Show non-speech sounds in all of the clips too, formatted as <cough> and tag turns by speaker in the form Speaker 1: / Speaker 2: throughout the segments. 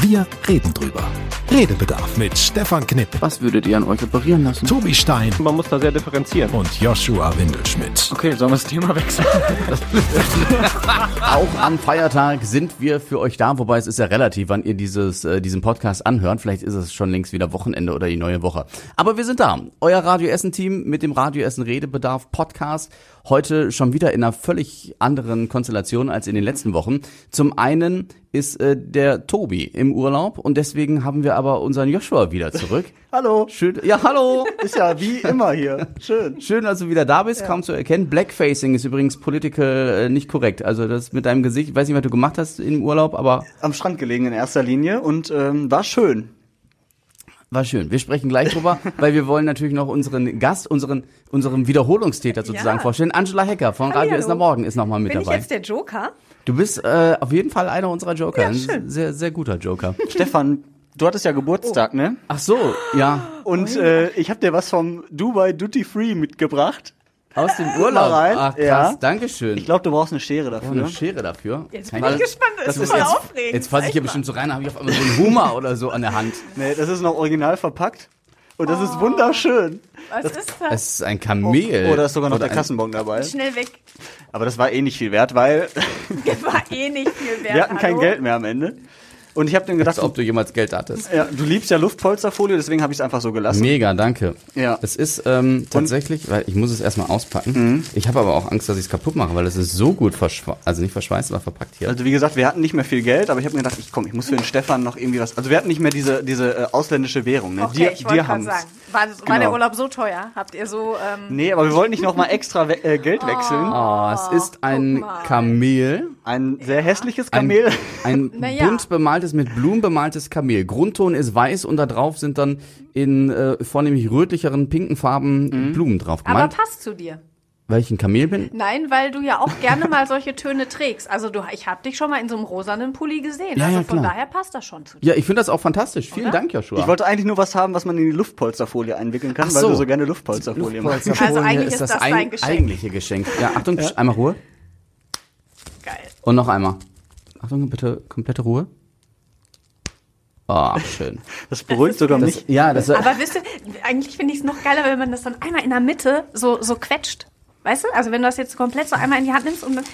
Speaker 1: Wir reden drüber. Redebedarf mit Stefan Knipp,
Speaker 2: Was würdet ihr an euch operieren lassen?
Speaker 1: Tobi Stein
Speaker 3: Man muss da sehr differenzieren.
Speaker 1: und Joshua Windelschmidt.
Speaker 2: Okay, sollen wir das Thema wechseln? <laughs> Auch am Feiertag sind wir für euch da, wobei es ist ja relativ, wann ihr dieses, äh, diesen Podcast anhört. Vielleicht ist es schon längst wieder Wochenende oder die neue Woche. Aber wir sind da. Euer Radio Essen Team mit dem Radio Essen Redebedarf Podcast. Heute schon wieder in einer völlig anderen Konstellation als in den letzten Wochen. Zum einen ist äh, der Tobi im Urlaub und deswegen haben wir aber unseren Joshua wieder zurück. <laughs>
Speaker 4: Hallo.
Speaker 2: Schön, ja, hallo. <laughs>
Speaker 4: Ist ja wie immer hier. Schön.
Speaker 2: Schön, dass du wieder da bist, kaum zu erkennen. Blackfacing ist übrigens political äh, nicht korrekt. Also das mit deinem Gesicht, ich weiß nicht, was du gemacht hast im Urlaub, aber
Speaker 4: Am Strand gelegen in erster Linie und ähm, war schön.
Speaker 2: War schön. Wir sprechen gleich drüber, <laughs> weil wir wollen natürlich noch unseren Gast, unseren, unseren Wiederholungstäter sozusagen
Speaker 5: Ja.
Speaker 2: vorstellen. Angela Hecker von Radio
Speaker 5: Hallihallo.
Speaker 2: ist am Morgen ist nochmal mit
Speaker 5: Bin ich
Speaker 2: dabei.
Speaker 5: jetzt der Joker?
Speaker 2: Du bist äh, auf jeden Fall einer unserer Joker.
Speaker 5: Ja,
Speaker 2: Ein
Speaker 5: schön.
Speaker 2: sehr, sehr guter Joker. <laughs>
Speaker 4: Stefan, du hattest ja Geburtstag, ne?
Speaker 2: Ach so, ja.
Speaker 4: Und äh, ich habe dir was vom Dubai Duty Free mitgebracht.
Speaker 2: Aus dem Urlaub.
Speaker 4: rein.
Speaker 2: Ach krass,
Speaker 4: Ja.
Speaker 2: Dankeschön.
Speaker 4: Ich glaube, du brauchst eine Schere
Speaker 2: Oh,
Speaker 4: dafür.
Speaker 2: eine Schere dafür.
Speaker 5: Jetzt bin
Speaker 2: ich-
Speaker 5: ich gespannt. Das,
Speaker 4: das
Speaker 5: ist voll
Speaker 4: jetzt-
Speaker 5: aufregend.
Speaker 2: Jetzt fasse ich hier bestimmt so rein, dann habe ich auf einmal so einen Hummer oder so an der Hand.
Speaker 4: Nee, das ist noch original verpackt. Und das ist wunderschön.
Speaker 5: Was ist das?
Speaker 2: Es ist ein Kamel.
Speaker 4: Oh, da ist sogar noch
Speaker 2: Oder
Speaker 4: der Kassenbon dabei.
Speaker 5: Schnell weg.
Speaker 4: Aber das war eh nicht viel wert, weil <laughs>
Speaker 5: War eh nicht viel wert.
Speaker 4: wir hatten kein
Speaker 5: hallo?
Speaker 4: Geld mehr am Ende. Und ich habe dann gedacht,
Speaker 2: Als ob du jemals Geld hattest.
Speaker 4: ja, du liebst ja Luftpolsterfolie, deswegen habe ich es einfach so gelassen.
Speaker 2: Mega, danke.
Speaker 4: Ja.
Speaker 2: Es ist ähm, tatsächlich, weil ich muss es erstmal auspacken. Ich habe aber auch Angst, dass ich es kaputt mache, weil es ist so gut verschweißt, also nicht verschweißt, aber verpackt hier.
Speaker 4: Also wie gesagt, wir hatten nicht mehr viel Geld, aber ich habe mir gedacht, ich komm, ich muss für den Stefan noch irgendwie was. Also wir hatten nicht mehr diese diese äh, ausländische Währung. Ne?
Speaker 5: Okay,
Speaker 4: dir
Speaker 5: ich wollte gerade sagen. War, war
Speaker 4: Genau.
Speaker 5: der Urlaub so teuer? Habt ihr so. Ähm,
Speaker 4: Nee, aber wir wollten nicht noch mal extra we äh, Geld wechseln.
Speaker 2: Oh, es ist ein
Speaker 5: mal.
Speaker 2: Kamel.
Speaker 4: Ein sehr hässliches
Speaker 2: Ein,
Speaker 4: Kamel.
Speaker 2: ein <laughs>
Speaker 5: Naja.
Speaker 2: bunt bemaltes, mit Blumen bemaltes Kamel. Grundton ist weiß und da drauf sind dann in äh, vornehmlich rötlicheren, pinken Farben Blumen drauf
Speaker 5: aber
Speaker 2: gemalt.
Speaker 5: passt zu dir.
Speaker 2: Weil ich ein Kamel bin?
Speaker 5: Nein, weil du ja auch gerne mal solche Töne trägst. Also du, ich habe dich schon mal in so einem rosanen Pulli gesehen.
Speaker 2: Ja,
Speaker 5: also
Speaker 2: ja,
Speaker 5: von
Speaker 2: klar.
Speaker 5: daher passt das schon zu dir.
Speaker 2: Ja, ich finde das auch fantastisch. Vielen
Speaker 5: Oder?
Speaker 2: Dank, Joshua.
Speaker 4: Ich wollte eigentlich nur was haben, was man in die Luftpolsterfolie einwickeln kann,
Speaker 2: Ach
Speaker 4: weil
Speaker 2: so.
Speaker 4: du so gerne Luftpolsterfolie machst.
Speaker 2: Luftpolsterfolie
Speaker 5: Also eigentlich ist das dein
Speaker 2: ein,
Speaker 5: Geschenk.
Speaker 2: eigentliche Geschenk. Ja, Achtung, einmal Ruhe. Und noch einmal. Achtung, bitte komplette Ruhe. Oh, schön. <laughs>
Speaker 4: Das beruhigt sogar
Speaker 2: Das,
Speaker 4: mich.
Speaker 2: ja, das
Speaker 5: Aber wisst ihr, eigentlich finde ich es noch geiler, wenn man das dann einmal in der Mitte so, so quetscht. Weißt du? Also wenn du das jetzt komplett so einmal in die Hand nimmst und dann.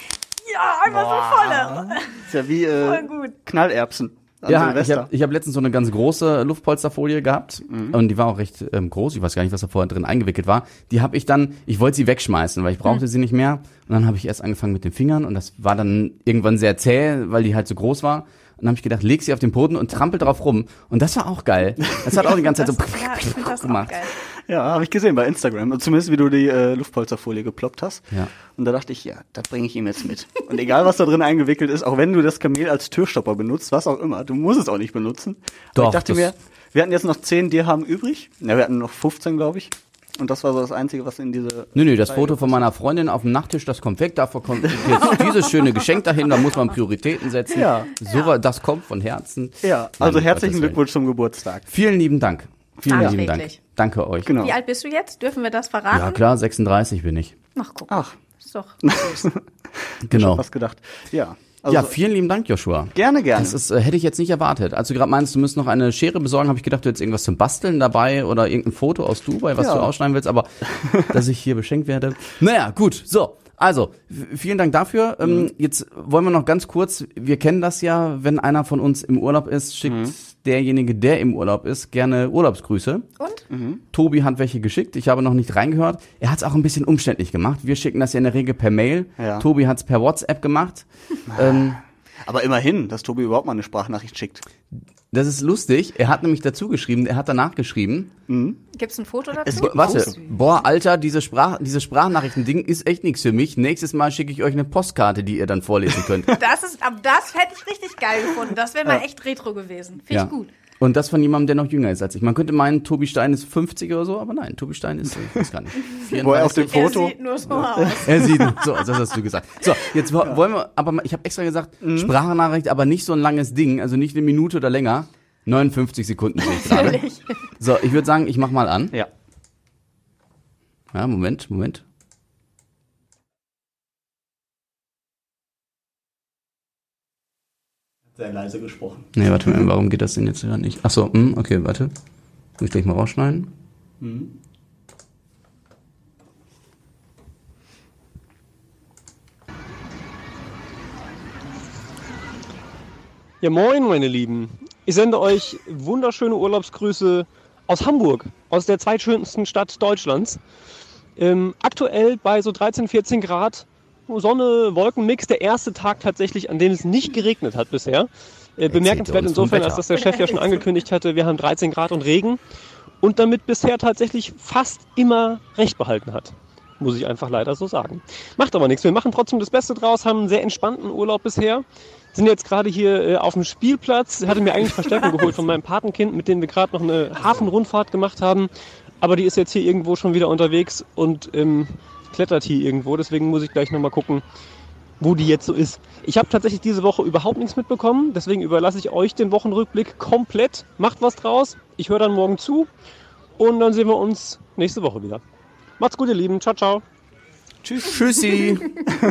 Speaker 5: Ja, einfach so volle.
Speaker 4: Ist ja wie äh,
Speaker 5: Voll gut.
Speaker 4: Knallerbsen an
Speaker 2: ja, ich
Speaker 4: Silvester.
Speaker 2: habe ich hab letztens so eine ganz große Luftpolsterfolie gehabt
Speaker 4: Mhm.
Speaker 2: und die war auch recht ähm, groß. Ich weiß gar nicht, was da vorher drin eingewickelt war. Die habe ich dann, ich wollte sie wegschmeißen, weil ich brauchte
Speaker 5: Hm.
Speaker 2: sie nicht mehr. Und dann habe ich erst angefangen mit den Fingern und das war dann irgendwann sehr zäh, weil die halt so groß war. Und dann habe ich gedacht, leg sie auf den Boden und trampel drauf rum. Und das war auch geil. Das hat auch die ganze Zeit so
Speaker 5: Das, <laughs> ja, ich <laughs>
Speaker 2: gemacht.
Speaker 4: Ja, habe ich gesehen bei Instagram. Zumindest wie du die äh, Luftpolsterfolie geploppt hast.
Speaker 2: Ja.
Speaker 4: Und da dachte ich, ja, das bringe ich ihm jetzt mit. Und egal, was da drin eingewickelt ist, auch wenn du das Kamel als Türstopper benutzt, was auch immer, du musst es auch nicht benutzen. Aber
Speaker 2: Doch,
Speaker 4: ich dachte mir, wir hatten jetzt noch 10 Dirham übrig. Ja, wir hatten noch 15, glaube ich. Und das war so das Einzige, was in diese...
Speaker 2: Nö, nö, das Foto von meiner Freundin auf dem Nachttisch, das kommt weg. Davor kommt jetzt dieses schöne Geschenk dahin. Da muss man Prioritäten setzen.
Speaker 4: Ja.
Speaker 2: So, war- das kommt von Herzen.
Speaker 4: Ja, also
Speaker 2: Nein,
Speaker 4: herzlichen. Glückwunsch zum Geburtstag.
Speaker 2: Vielen lieben Dank. Vielen lieben Dank. Danke euch.
Speaker 4: Genau.
Speaker 5: Wie alt bist du jetzt? Dürfen wir das verraten?
Speaker 2: Ja, klar, 36 bin ich.
Speaker 5: Ach, guck.
Speaker 4: Ach,
Speaker 5: Ist doch. <laughs>
Speaker 2: Genau.
Speaker 4: was gedacht. Ja, also
Speaker 2: ja, vielen lieben Dank, Joshua.
Speaker 4: gerne, gerne.
Speaker 2: Das ist, äh, hätte ich jetzt nicht erwartet. Als du gerade meinst, du müsst noch eine Schere besorgen, habe ich gedacht, du hättest irgendwas zum Basteln dabei oder irgendein Foto aus Dubai, was
Speaker 4: Ja.
Speaker 2: du ausschneiden willst, aber <laughs> dass ich hier beschenkt werde. Naja, gut, so. Also, vielen Dank dafür. Ähm,
Speaker 4: Mhm.
Speaker 2: jetzt wollen wir noch ganz kurz, wir kennen das ja, wenn einer von uns im Urlaub ist, schickt
Speaker 4: Mhm.
Speaker 2: derjenige, der im Urlaub ist, gerne Urlaubsgrüße.
Speaker 5: Und?
Speaker 2: Tobi hat welche geschickt, ich habe noch nicht reingehört. Er hat es auch ein bisschen umständlich gemacht. Wir schicken das ja in der Regel per Mail.
Speaker 4: Ja.
Speaker 2: Tobi hat es per WhatsApp gemacht. ähm,
Speaker 4: Aber immerhin, dass Tobi überhaupt mal eine Sprachnachricht schickt.
Speaker 2: Das ist lustig. Er hat nämlich dazu geschrieben, er hat danach geschrieben.
Speaker 5: Gibt's ein Foto dazu?
Speaker 4: Es gibt
Speaker 2: Warte,
Speaker 4: Foto.
Speaker 2: boah, Alter, diese Sprach, diese Sprachnachrichten-Ding ist echt nichts für mich. Nächstes Mal schicke ich euch eine Postkarte, die ihr dann vorlesen könnt. <laughs>
Speaker 5: Das ist, aber das hätte ich richtig geil gefunden. Das wäre mal echt retro gewesen. Finde ich gut.
Speaker 2: Und das von jemandem, der noch jünger ist als ich. Man könnte meinen, Tobi Stein ist 50 oder so, aber nein, Tobi Stein ist, ich weiß gar nicht. <laughs>
Speaker 4: Wo er auf dem
Speaker 2: 34.
Speaker 4: Foto.
Speaker 5: Er sieht nur so aus. <laughs>
Speaker 2: Er sieht, so, das hast du gesagt. So, jetzt wo- wollen wir, aber mal- ich habe extra gesagt,
Speaker 4: Mhm.
Speaker 2: Sprachnachricht, aber nicht so ein langes Ding, also nicht eine Minute oder länger. 59 Sekunden sehe ich gerade.
Speaker 5: Natürlich.
Speaker 2: So, ich würde sagen, ich mach mal an.
Speaker 4: Ja.
Speaker 2: Ja, Moment, Moment.
Speaker 4: Sehr leise gesprochen.
Speaker 2: Nee, warte mal, warum geht das denn jetzt gerade nicht? Ach so, hm, okay, warte. Muss ich gleich mal rausschneiden.
Speaker 3: Ja, moin, meine Lieben. Ich sende euch wunderschöne Urlaubsgrüße aus Hamburg, aus der zweitschönsten Stadt Deutschlands. Ähm, aktuell bei so 13, 14 Grad, Sonne, Wolkenmix, der erste Tag tatsächlich, an dem es nicht geregnet hat bisher. Äh, bemerkenswert insofern, als dass der Chef ja schon angekündigt hatte, wir haben 13 Grad und Regen und damit bisher tatsächlich fast immer recht behalten hat. Muss ich einfach leider so sagen. Macht aber nichts. Wir machen trotzdem das Beste draus, haben einen sehr entspannten Urlaub bisher. Sind jetzt gerade hier äh, auf dem Spielplatz. Hatte mir eigentlich Verstärkung geholt von meinem Patenkind, mit dem wir gerade noch eine Hafenrundfahrt gemacht haben. Aber die ist jetzt hier irgendwo schon wieder unterwegs und ähm, klettert hier irgendwo. Deswegen muss ich gleich nochmal gucken, wo die jetzt so ist. Ich habe tatsächlich diese Woche überhaupt nichts mitbekommen. Deswegen überlasse ich euch den Wochenrückblick komplett. Macht was draus. Ich höre dann morgen zu. Und dann sehen wir uns nächste Woche wieder. Macht's gut, ihr Lieben. Ciao, ciao.
Speaker 2: Tschüssi.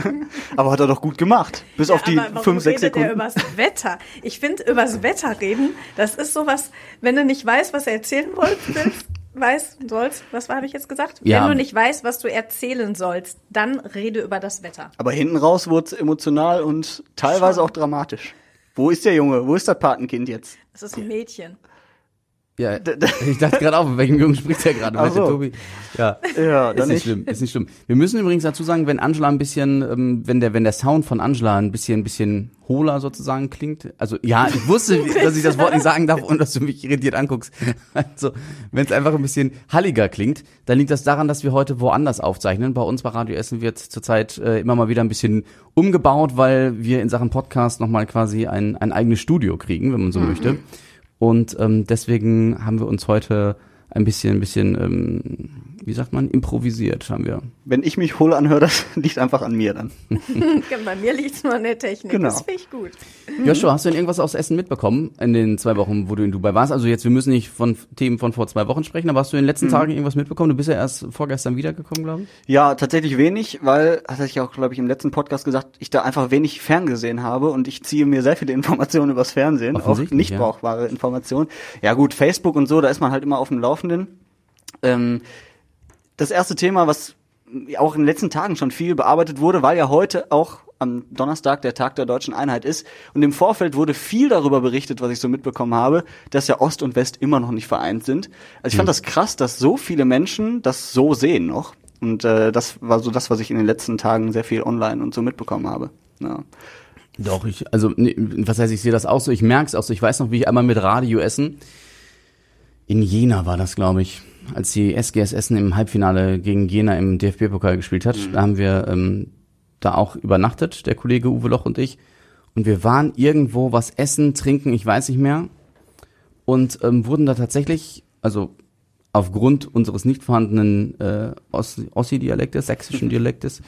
Speaker 2: <laughs>
Speaker 4: Aber hat er doch gut gemacht. Bis auf die fünf, sechs
Speaker 5: redet er
Speaker 4: Sekunden.
Speaker 5: übers Wetter? Ich finde, übers Wetter reden, das ist sowas, wenn du nicht weißt, was du erzählen willst, weißt, sollst, was habe ich jetzt gesagt?
Speaker 2: Ja.
Speaker 5: Wenn du nicht weißt, was du erzählen sollst, dann rede über das Wetter.
Speaker 4: Aber hinten raus wurde es emotional und teilweise auch dramatisch. Wo ist der Junge? Wo ist das Patenkind jetzt?
Speaker 5: Es ist ein Mädchen.
Speaker 2: Ja, <laughs> ich dachte gerade auch, mit welchem Jungen spricht der gerade? Du,
Speaker 4: so.
Speaker 2: Tobi? Ja.
Speaker 4: Ja,
Speaker 2: Ist nicht
Speaker 4: nicht.
Speaker 2: schlimm, ist nicht schlimm. Wir müssen übrigens dazu sagen, wenn Angela ein bisschen, ähm, wenn der, wenn der Sound von Angela ein bisschen, ein bisschen hohler sozusagen klingt. Also ja, ich wusste, <laughs> dass ich das Wort nicht sagen darf und dass du mich irritiert anguckst. <laughs> Also wenn es einfach ein bisschen halliger klingt, dann liegt das daran, dass wir heute woanders aufzeichnen. Bei uns bei Radio Essen wird zurzeit äh, immer mal wieder ein bisschen umgebaut, weil wir in Sachen Podcast nochmal quasi ein, ein eigenes Studio kriegen, wenn man so möchte. Und ähm, deswegen haben wir uns heute ein bisschen, ein bisschen, ähm, wie sagt man, improvisiert haben wir.
Speaker 4: Wenn ich mich hohl anhöre, <laughs> das liegt einfach an mir dann. <laughs>
Speaker 5: Bei mir liegt es nur an der Technik.
Speaker 4: Genau.
Speaker 5: Das finde ich gut.
Speaker 2: Joshua, hast du denn irgendwas aus Essen mitbekommen in den zwei Wochen, wo du in Dubai warst? Also jetzt, wir müssen nicht von Themen von vor zwei Wochen sprechen, aber hast du in den letzten Tagen irgendwas mitbekommen? Du bist ja erst vorgestern wiedergekommen, glaube ich.
Speaker 4: Ja, tatsächlich wenig, weil, das hatte ich auch, glaube ich, im letzten Podcast gesagt, ich da einfach wenig ferngesehen habe und ich ziehe mir sehr viele <laughs> Informationen übers Fernsehen, auch nicht
Speaker 2: ja.
Speaker 4: brauchbare Informationen. Ja gut, Facebook und so, da ist man halt immer auf dem Laufenden. Ähm, das erste Thema, was auch in den letzten Tagen schon viel bearbeitet wurde, weil ja heute auch am Donnerstag der Tag der deutschen Einheit ist. Und im Vorfeld wurde viel darüber berichtet, was ich so mitbekommen habe, dass ja Ost und West immer noch nicht vereint sind. Also ich fand das krass, dass so viele Menschen das so sehen noch. Und äh, das war so das, was ich in den letzten Tagen sehr viel online und so mitbekommen habe. Ja.
Speaker 2: Doch, ich, also, nee, was heißt, ich sehe das auch so, ich merke es auch so. Ich weiß noch, wie ich einmal mit Radio Essen, in Jena war das, glaube ich, als die SGS Essen im Halbfinale gegen Jena im DFB-Pokal gespielt hat, da haben wir ähm, da auch übernachtet, der Kollege Uwe Loch und ich. Und wir waren irgendwo was essen, trinken, ich weiß nicht mehr. Und ähm, wurden da tatsächlich, also aufgrund unseres nicht vorhandenen äh, Ossi- Ossi-Dialektes, sächsischen <laughs> Dialektes,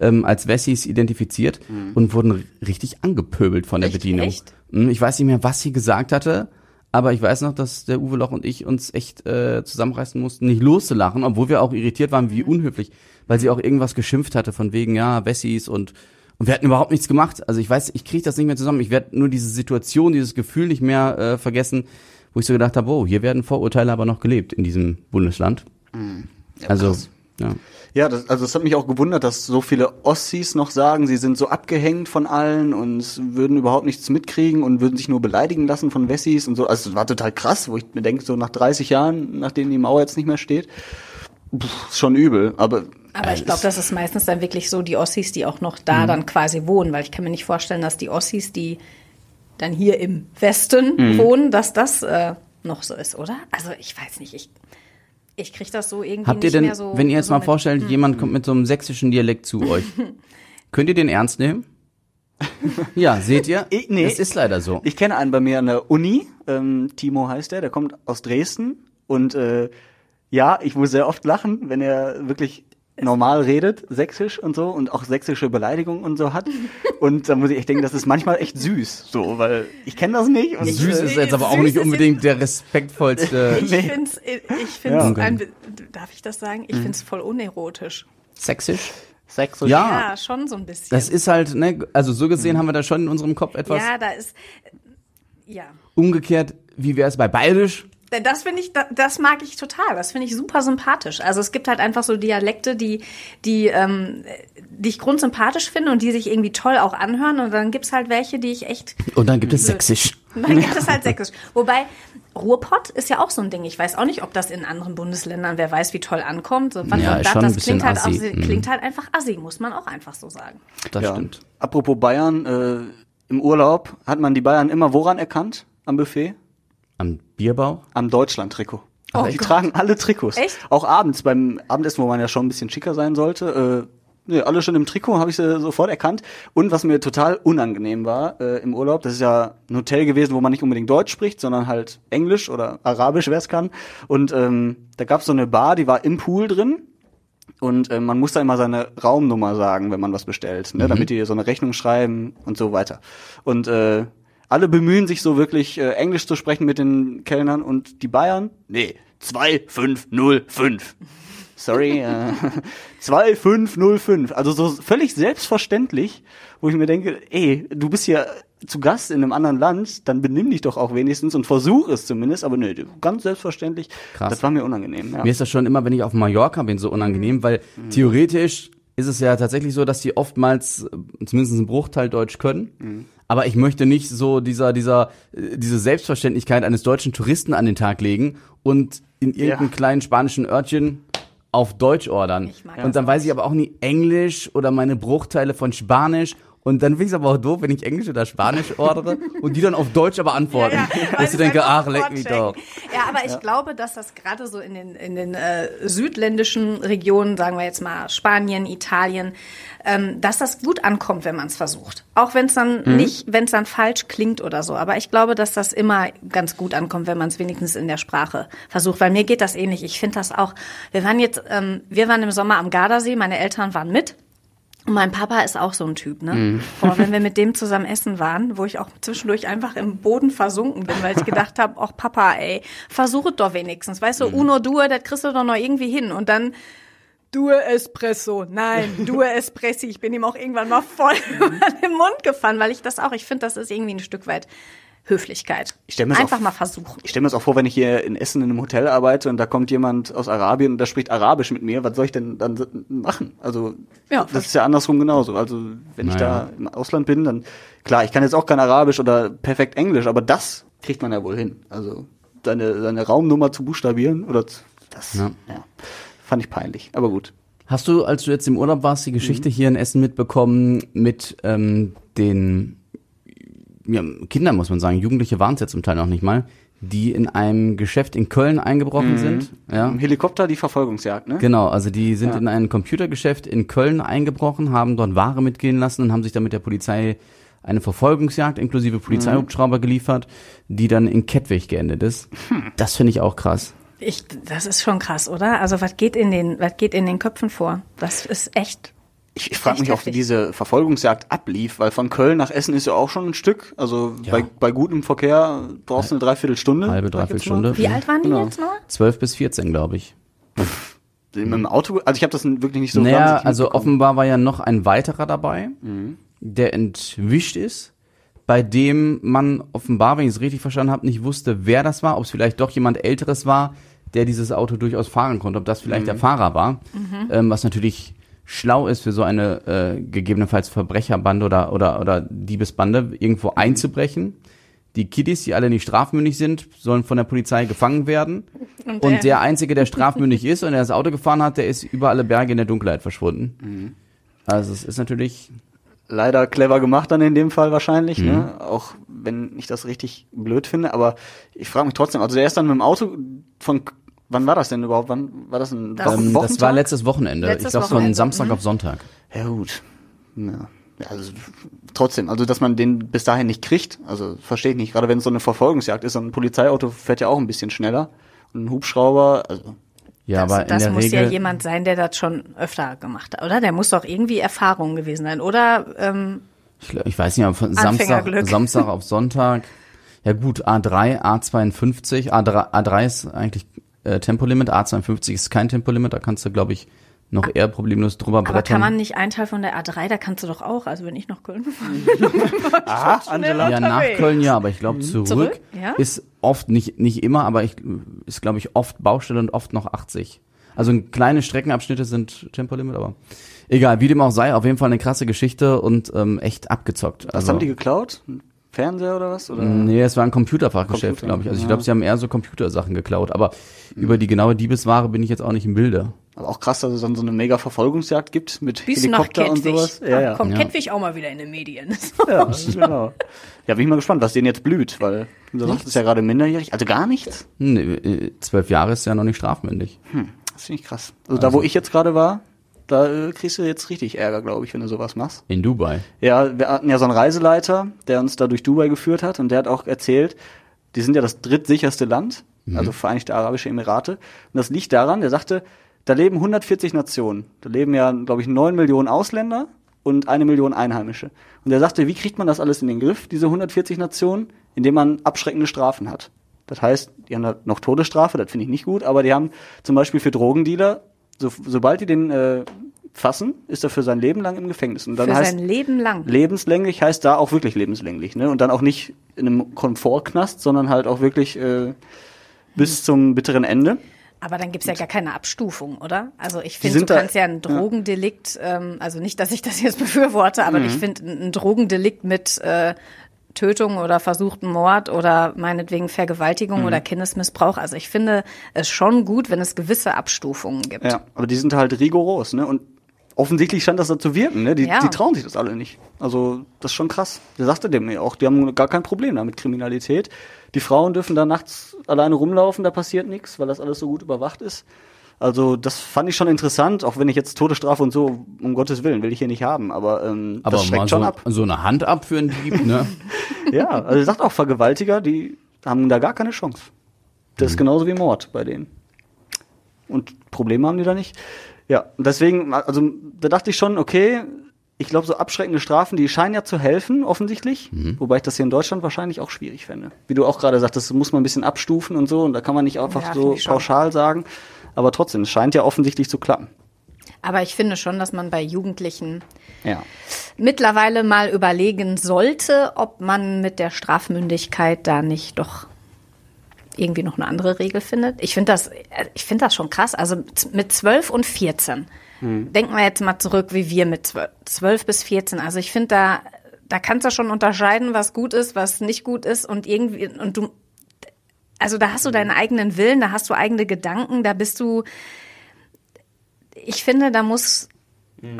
Speaker 2: ähm, als Wessis identifiziert und wurden richtig angepöbelt von der
Speaker 5: Echt?
Speaker 2: Bedienung.
Speaker 5: Echt?
Speaker 2: Hm, Ich weiß nicht mehr, was sie gesagt hatte, aber ich weiß noch, dass der Uwe Loch und ich uns echt äh, zusammenreißen mussten, nicht loszulachen, obwohl wir auch irritiert waren, wie unhöflich, weil sie auch irgendwas geschimpft hatte von wegen, ja, Wessis und und wir hatten überhaupt nichts gemacht. Also ich weiß, ich kriege das nicht mehr zusammen. Ich werde nur diese Situation, dieses Gefühl nicht mehr äh, vergessen, wo ich so gedacht habe, oh, hier werden Vorurteile aber noch gelebt in diesem Bundesland. also,
Speaker 4: krass.
Speaker 2: Ja.
Speaker 4: Ja, das, also es hat mich auch gewundert, dass so viele Ossis noch sagen, sie sind so abgehängt von allen und würden überhaupt nichts mitkriegen und würden sich nur beleidigen lassen von Wessis und so. Also es war total krass, wo ich mir denke, so nach 30 Jahren, nachdem die Mauer jetzt nicht mehr steht, pff, ist schon übel. Aber
Speaker 5: Aber ich glaube, das ist meistens dann wirklich so die Ossis, die auch noch da dann quasi wohnen, weil ich kann mir nicht vorstellen, dass die Ossis, die dann hier im Westen wohnen, dass das äh, noch so ist, oder? Also ich weiß nicht, ich, ich kriege das so irgendwie
Speaker 2: Habt ihr
Speaker 5: nicht
Speaker 2: denn,
Speaker 5: mehr so.
Speaker 2: wenn ihr jetzt
Speaker 5: so
Speaker 2: mal vorstellt, jemand kommt mit so einem sächsischen Dialekt zu euch, <laughs> könnt ihr den ernst nehmen? <laughs> ja, seht ihr?
Speaker 4: Ich- nee.
Speaker 2: Es ist leider so.
Speaker 4: ich kenne einen bei mir an der Uni, ähm, Timo heißt der, der kommt aus Dresden und äh, ja, ich muss sehr oft lachen, wenn er wirklich <laughs> normal redet, sächsisch und so und auch sächsische Beleidigungen und so hat. <laughs> Und da muss ich echt denken, das ist manchmal echt süß, so, weil ich kenne das nicht. Und,
Speaker 2: Süß
Speaker 4: äh,
Speaker 2: ist jetzt aber auch nicht unbedingt der respektvollste <laughs>
Speaker 5: Ich
Speaker 4: Nee.
Speaker 5: finde es, ich find's
Speaker 4: Ja.
Speaker 5: ein, darf ich das sagen? Ich finde es voll unerotisch.
Speaker 2: Sächsisch.
Speaker 4: Sächsisch.
Speaker 2: Ja.
Speaker 5: Ja, schon so ein bisschen.
Speaker 2: Das ist halt, ne, also so gesehen haben wir da schon in unserem Kopf etwas
Speaker 5: ja, da ist, ja.
Speaker 2: umgekehrt. Wie wäre es bei Bayerisch?
Speaker 5: Das finde ich, da- das mag ich total. Das finde ich super sympathisch. Also es gibt halt einfach so Dialekte, die, die, ähm, die ich grundsympathisch finde und die sich irgendwie toll auch anhören. Und dann gibt's halt welche, die ich echt.
Speaker 2: Und dann gibt es Sächsisch.
Speaker 5: Und <laughs> dann gibt es halt sächsisch. Wobei Ruhrpott ist ja auch so ein Ding. Ich weiß auch nicht, ob das in anderen Bundesländern, wer weiß, wie toll ankommt. So, was
Speaker 2: Ja,
Speaker 5: das,
Speaker 2: schon ein
Speaker 5: das
Speaker 2: bisschen
Speaker 5: klingt halt,
Speaker 2: assi.
Speaker 5: assi,
Speaker 2: Mhm.
Speaker 5: klingt halt einfach assi, muss man auch einfach so sagen.
Speaker 2: Das
Speaker 4: Ja.
Speaker 2: stimmt.
Speaker 4: Apropos Bayern, äh, im Urlaub hat man die Bayern immer woran erkannt? Am Buffet?
Speaker 2: Am Bierbauch?
Speaker 4: Am Deutschland-Trikot.
Speaker 5: Oh
Speaker 4: die
Speaker 5: Gott.
Speaker 4: tragen alle Trikots.
Speaker 5: Echt?
Speaker 4: Auch abends beim Abendessen, wo man ja schon ein bisschen schicker sein sollte. Äh, nee, alle schon im Trikot, habe ich sie sofort erkannt. Und was mir total unangenehm war äh, im Urlaub, das ist ja ein Hotel gewesen, wo man nicht unbedingt Deutsch spricht, sondern halt Englisch oder Arabisch, wer es kann. Und ähm, da gab es so eine Bar, die war im Pool drin. Und äh, man muss da immer seine Raumnummer sagen, wenn man was bestellt, ne? damit die so eine Rechnung schreiben und so weiter. Und äh, alle bemühen sich so wirklich äh, Englisch zu sprechen mit den Kellnern und die Bayern, nee, 2505. Sorry, äh, <laughs> 2505. Also so völlig selbstverständlich, wo ich mir denke, ey, du bist hier zu Gast in einem anderen Land, dann benimm dich doch auch wenigstens und versuch es zumindest, aber nee, ganz selbstverständlich.
Speaker 2: Krass.
Speaker 4: Das war mir unangenehm. Ja.
Speaker 2: Mir ist das schon immer, wenn ich auf Mallorca bin, so unangenehm, weil theoretisch ist es ja tatsächlich so, dass die oftmals äh, zumindest einen Bruchteil Deutsch können. Aber ich möchte nicht so dieser, dieser, äh, diese Selbstverständlichkeit eines deutschen Touristen an den Tag legen und in irgendeinem
Speaker 4: Ja.
Speaker 2: kleinen spanischen Örtchen auf Deutsch ordern. Und dann weiß ich aber auch nie Englisch oder meine Bruchteile von Spanisch. Und dann finde ich es aber auch doof, wenn ich Englisch oder Spanisch ordere und die dann auf Deutsch aber antworten. <laughs>
Speaker 5: weil
Speaker 2: Dass
Speaker 5: sie
Speaker 2: ich denke, ach, leck mich doch.
Speaker 5: Ja, aber ich glaube, dass das gerade so in den, in den äh, südländischen Regionen, sagen wir jetzt mal Spanien, Italien, ähm, dass das gut ankommt, wenn man es versucht. Auch wenn es dann
Speaker 2: Mhm.
Speaker 5: nicht, wenn es dann falsch klingt oder so. Aber ich glaube, dass das immer ganz gut ankommt, wenn man es wenigstens in der Sprache versucht. Weil mir geht das ähnlich. Ich finde das auch. Wir waren jetzt, ähm, wir waren im Sommer am Gardasee, meine Eltern waren mit. Und mein Papa ist auch so ein Typ, ne?
Speaker 2: Mhm.
Speaker 5: Boah, wenn wir mit dem zusammen essen waren, wo ich auch zwischendurch einfach im Boden versunken bin, weil ich gedacht habe, ach Papa, ey, versuch es doch wenigstens. Weißt du,
Speaker 2: Mhm.
Speaker 5: Uno Due, das kriegst du doch noch irgendwie hin. Und dann Due Espresso. Nein, <laughs> Due Espressi. Ich bin ihm auch irgendwann mal voll <laughs> über den Mund gefahren, weil ich das auch, ich finde, das ist irgendwie ein Stück weit Höflichkeit.
Speaker 4: Ich
Speaker 5: Einfach
Speaker 4: auch-
Speaker 5: mal versuchen.
Speaker 4: Ich stelle mir das auch vor, wenn ich hier in Essen in einem Hotel arbeite und da kommt jemand aus Arabien und der spricht Arabisch mit mir, was soll ich denn dann machen? Also
Speaker 5: Ja,
Speaker 4: das ist ja andersrum genauso. Also wenn ich
Speaker 2: Naja.
Speaker 4: da im Ausland bin, dann klar, ich kann jetzt auch kein Arabisch oder perfekt Englisch, aber das kriegt man ja wohl hin. Also seine, seine Raumnummer zu buchstabieren oder zu, das
Speaker 2: Ja.
Speaker 4: ja. fand ich peinlich. Aber gut.
Speaker 2: Hast du, als du jetzt im Urlaub warst, die Geschichte
Speaker 4: Mhm.
Speaker 2: hier in Essen mitbekommen mit ähm, den ja, Kindern, muss man sagen, Jugendliche waren es ja zum Teil noch nicht mal, die in einem Geschäft in Köln eingebrochen sind? Ja.
Speaker 4: Im Helikopter die Verfolgungsjagd, ne?
Speaker 2: Genau, also die sind
Speaker 4: Ja.
Speaker 2: in ein Computergeschäft in Köln eingebrochen, haben dort Ware mitgehen lassen und haben sich dann mit der Polizei eine Verfolgungsjagd inklusive Polizeihubschrauber geliefert, die dann in Kettwig geendet ist. Das finde ich auch krass.
Speaker 5: Ich, das ist schon krass, oder? Also was geht in den, was geht in den Köpfen vor? Das ist echt.
Speaker 4: Ich, ich frage mich auch, wie diese Verfolgungsjagd ablief, weil von Köln nach Essen ist ja auch schon ein Stück. Also bei, bei gutem Verkehr brauchst du eine Dreiviertelstunde.
Speaker 2: Halbe, Dreiviertelstunde.
Speaker 5: Wie alt waren die
Speaker 4: Genau.
Speaker 5: jetzt noch?
Speaker 2: 12 bis 14, glaube ich.
Speaker 4: mal. Mit dem Auto, also ich habe das wirklich nicht so
Speaker 2: naja, also offenbar war ja noch ein weiterer dabei, der entwischt ist, bei dem man offenbar, wenn ich es richtig verstanden habe, nicht wusste, wer das war, ob es vielleicht doch jemand Älteres war, der dieses Auto durchaus fahren konnte, ob das vielleicht der Fahrer war, ähm, was natürlich schlau ist für so eine äh, gegebenenfalls Verbrecherbande oder, oder, oder Diebesbande, irgendwo einzubrechen. Die Kiddies, die alle nicht strafmündig sind, sollen von der Polizei gefangen werden. <laughs>
Speaker 5: Und,
Speaker 2: Und
Speaker 5: der-
Speaker 2: Einzige, der strafmündig ist und der das Auto gefahren hat, der ist über alle Berge in der Dunkelheit verschwunden.
Speaker 4: Mhm.
Speaker 2: Also es ist natürlich,
Speaker 4: Leider clever gemacht dann in dem Fall wahrscheinlich,
Speaker 2: Mhm.
Speaker 4: ne? Auch wenn ich das richtig blöd finde, aber ich frage mich trotzdem, also der ist dann mit dem Auto von wann war das denn überhaupt? Wann war das ein
Speaker 5: Das-
Speaker 2: ähm, das war letztes Wochenende.
Speaker 5: Letztes
Speaker 2: ich glaube von
Speaker 5: Wochenende,
Speaker 2: Samstag
Speaker 5: mhm.
Speaker 2: auf Sonntag.
Speaker 4: Ja gut. Ja. Also trotzdem, also dass man den bis dahin nicht kriegt, also verstehe ich nicht. Gerade wenn es so eine Verfolgungsjagd ist, so ein Polizeiauto fährt ja auch ein bisschen schneller. Und ein Hubschrauber, also
Speaker 2: Ja,
Speaker 5: das
Speaker 2: aber in
Speaker 5: das
Speaker 2: der
Speaker 5: muss
Speaker 2: Regel.
Speaker 5: ja jemand sein, der das schon öfter gemacht hat, oder? Der muss doch irgendwie Erfahrung gewesen sein, oder? Ähm,
Speaker 2: Ich, glaub, ich weiß nicht, aber von Samstag. Samstag <laughs> auf Sonntag. Ja gut, A3, A52, A3, A3 ist eigentlich äh, Tempolimit, A52 ist kein Tempolimit, da kannst du, glaube ich, noch eher problemlos drüber
Speaker 5: Aber
Speaker 2: brettern.
Speaker 5: kann man nicht einen Teil von der A3, da kannst du doch auch, also wenn ich nach Köln fahre. <laughs>
Speaker 4: Aha, Angela.
Speaker 2: ja, nach. Köln ja, aber ich glaube zurück,
Speaker 5: Zurück, ja?
Speaker 2: ist oft nicht nicht immer, aber ich ist glaube ich oft Baustelle und oft noch 80. Also kleine Streckenabschnitte sind Tempolimit, aber egal, wie dem auch sei, auf jeden Fall eine krasse Geschichte und ähm, echt abgezockt.
Speaker 4: Was
Speaker 2: Also,
Speaker 4: haben die geklaut? Fernseher oder was? Oder?
Speaker 2: Nee, es war ein Computerfachgeschäft,
Speaker 4: Computer,
Speaker 2: glaube ich. Also ich
Speaker 4: ja.
Speaker 2: glaube, sie haben eher so Computersachen geklaut, aber über die genaue Diebesware bin ich jetzt auch nicht im Bilde.
Speaker 4: Aber auch krass, dass es dann so eine mega Verfolgungsjagd gibt mit
Speaker 5: Bis nach
Speaker 4: Helikopter und sowas. Ja, ja.
Speaker 5: Kommt
Speaker 2: Ja.
Speaker 5: Kettwig auch mal wieder in den Medien. <laughs>
Speaker 4: ja, genau. Ja, bin ich mal gespannt, was denen jetzt blüht, weil du sagst, ist ja gerade minderjährig. Also gar nichts?
Speaker 2: Nee, äh, zwölf Jahre ist ja noch nicht strafmündig.
Speaker 4: Das finde ich krass. Also, da, wo ich jetzt gerade war, da äh, kriegst du jetzt richtig Ärger, glaube ich, wenn du sowas machst.
Speaker 2: In Dubai.
Speaker 4: Ja, wir hatten ja so einen Reiseleiter, der uns da durch Dubai geführt hat und der hat auch erzählt, die sind ja das drittsicherste Land, also Vereinigte Arabische Emirate. Und das liegt daran, der sagte, da leben 140 Nationen. Da leben ja, glaube ich, 9 Millionen Ausländer und eine Million Einheimische. Und er sagte, wie kriegt man das alles in den Griff, diese 140 Nationen, indem man abschreckende Strafen hat. Das heißt, die haben halt noch Todesstrafe, das finde ich nicht gut, aber die haben zum Beispiel für Drogendealer, so, sobald die den äh, fassen, ist er für sein Leben lang im Gefängnis. Und dann
Speaker 5: Für
Speaker 4: heißt
Speaker 5: sein Leben lang.
Speaker 4: lebenslänglich heißt da auch wirklich lebenslänglich, ne? Und dann auch nicht in einem Komfortknast, sondern halt auch wirklich äh, bis zum bitteren Ende.
Speaker 5: Aber dann gibt's ja gar keine Abstufung, oder? Also ich finde, du
Speaker 4: da-
Speaker 5: kannst ja ein Drogendelikt, ähm, also nicht, dass ich das jetzt <laughs> befürworte, aber
Speaker 4: Mhm.
Speaker 5: ich finde ein ein Drogendelikt mit äh, Tötung oder versuchten Mord oder meinetwegen Vergewaltigung
Speaker 4: Mhm.
Speaker 5: oder Kindesmissbrauch. Also ich finde es schon gut, wenn es gewisse Abstufungen gibt.
Speaker 4: Ja, aber die sind halt rigoros, ne? Und offensichtlich scheint das da zu wirken, ne? Die,
Speaker 5: Ja.
Speaker 4: die trauen sich das alle nicht. Also, das ist schon krass. Der sagte dem ja auch, die haben gar kein Problem damit Kriminalität. Die Frauen dürfen da nachts alleine rumlaufen, da passiert nichts, weil das alles so gut überwacht ist. Also, das fand ich schon interessant, auch wenn ich jetzt Todesstrafe und so, um Gottes Willen, will ich hier nicht haben, aber, ähm,
Speaker 2: Aber
Speaker 4: das schreckt
Speaker 2: so,
Speaker 4: schon ab.
Speaker 2: so eine Hand ab für einen Dieb, ne? <laughs>
Speaker 4: Ja, also sagt auch Vergewaltiger, die haben da gar keine Chance. Das ist genauso wie Mord bei denen. Und Probleme haben die da nicht. Ja, und deswegen, also da dachte ich schon, okay, ich glaube, so abschreckende Strafen, die scheinen ja zu helfen, offensichtlich. Wobei ich das hier in Deutschland wahrscheinlich auch schwierig fände. Wie du auch gerade sagtest, das muss man ein bisschen abstufen und so, und da kann man nicht einfach
Speaker 5: Ja,
Speaker 4: so pauschal sagen. Aber trotzdem, es scheint ja offensichtlich zu klappen.
Speaker 5: Aber ich finde schon, dass man bei Jugendlichen
Speaker 4: Ja.
Speaker 5: mittlerweile mal überlegen sollte, ob man mit der Strafmündigkeit da nicht doch irgendwie noch eine andere Regel findet. Ich finde das, ich finde das schon krass. Also mit 12 und 14. Denken wir jetzt mal zurück, wie wir mit 12, 12 bis 14. Also ich finde da, da kannst du schon unterscheiden, was gut ist, was nicht gut ist und irgendwie, und du, also da hast du deinen eigenen Willen, da hast du eigene Gedanken, da bist du, ich finde, da muss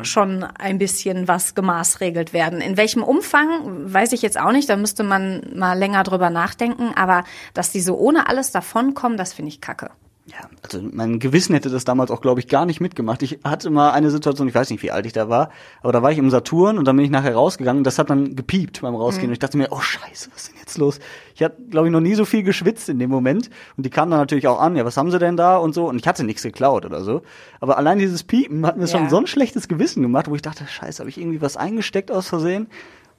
Speaker 5: schon ein bisschen was gemaßregelt werden. In welchem Umfang, weiß ich jetzt auch nicht, da müsste man mal länger drüber nachdenken, aber dass die so ohne alles davonkommen, das finde ich kacke.
Speaker 4: Ja, also mein Gewissen hätte das damals auch, glaube ich, gar nicht mitgemacht. Ich hatte mal eine Situation, ich weiß nicht, wie alt ich da war, aber da war ich im Saturn und dann bin ich nachher rausgegangen und das hat dann gepiept beim Rausgehen. Und ich dachte mir, oh scheiße, was ist denn jetzt los? Ich hatte, glaube ich, noch nie so viel geschwitzt in dem Moment. Und die kamen dann natürlich auch an, ja, was haben sie denn da und so. Und ich hatte nichts geklaut oder so. Aber allein dieses Piepen hat mir
Speaker 5: Ja.
Speaker 4: schon so ein schlechtes Gewissen gemacht, wo ich dachte, scheiße, habe ich irgendwie was eingesteckt aus Versehen?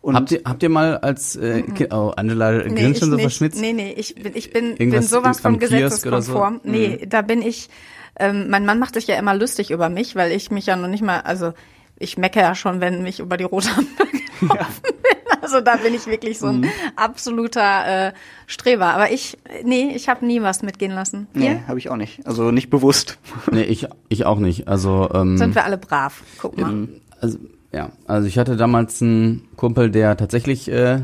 Speaker 4: Und
Speaker 2: habt, ihr, habt ihr mal als äh, Kind, oh, Angela grinst schon so verschmitzt?
Speaker 5: Nee, nee, ich bin, ich bin, bin sowas von
Speaker 2: Kiosk oder so?
Speaker 5: gesetzeskonform. Nee, da bin ich, ähm, mein Mann macht sich ja immer lustig über mich, weil ich mich ja noch nicht mal, also ich mecke ja schon, wenn mich über die rote Ampel <laughs> gelaufen bin. Also da bin ich wirklich so ein
Speaker 2: Mhm.
Speaker 5: absoluter äh, Streber. Aber ich, nee, ich habe nie was mitgehen lassen. Hier
Speaker 4: nee, habe ich auch nicht. Also nicht bewusst. <laughs>
Speaker 2: Nee, ich, ich auch nicht. Also, ähm,
Speaker 5: sind wir alle brav. Guck mal.
Speaker 2: also, ja, also ich hatte damals einen Kumpel, der tatsächlich äh,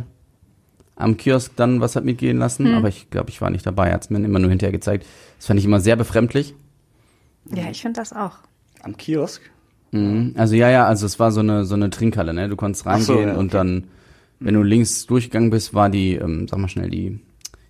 Speaker 2: am Kiosk dann was hat mitgehen lassen,
Speaker 5: Hm.
Speaker 2: aber ich glaube, ich war nicht dabei. Er hat es mir immer nur hinterher gezeigt. Das fand ich immer sehr befremdlich.
Speaker 5: Ja, ich finde das auch.
Speaker 4: Am Kiosk.
Speaker 2: Mhm. Also ja, ja, also es war so eine so eine Trinkhalle, ne? Du konntest
Speaker 4: Ach so,
Speaker 2: reingehen
Speaker 4: ja,
Speaker 2: und
Speaker 4: okay.
Speaker 2: dann, wenn du links durchgegangen bist, war die, ähm, sag mal schnell, die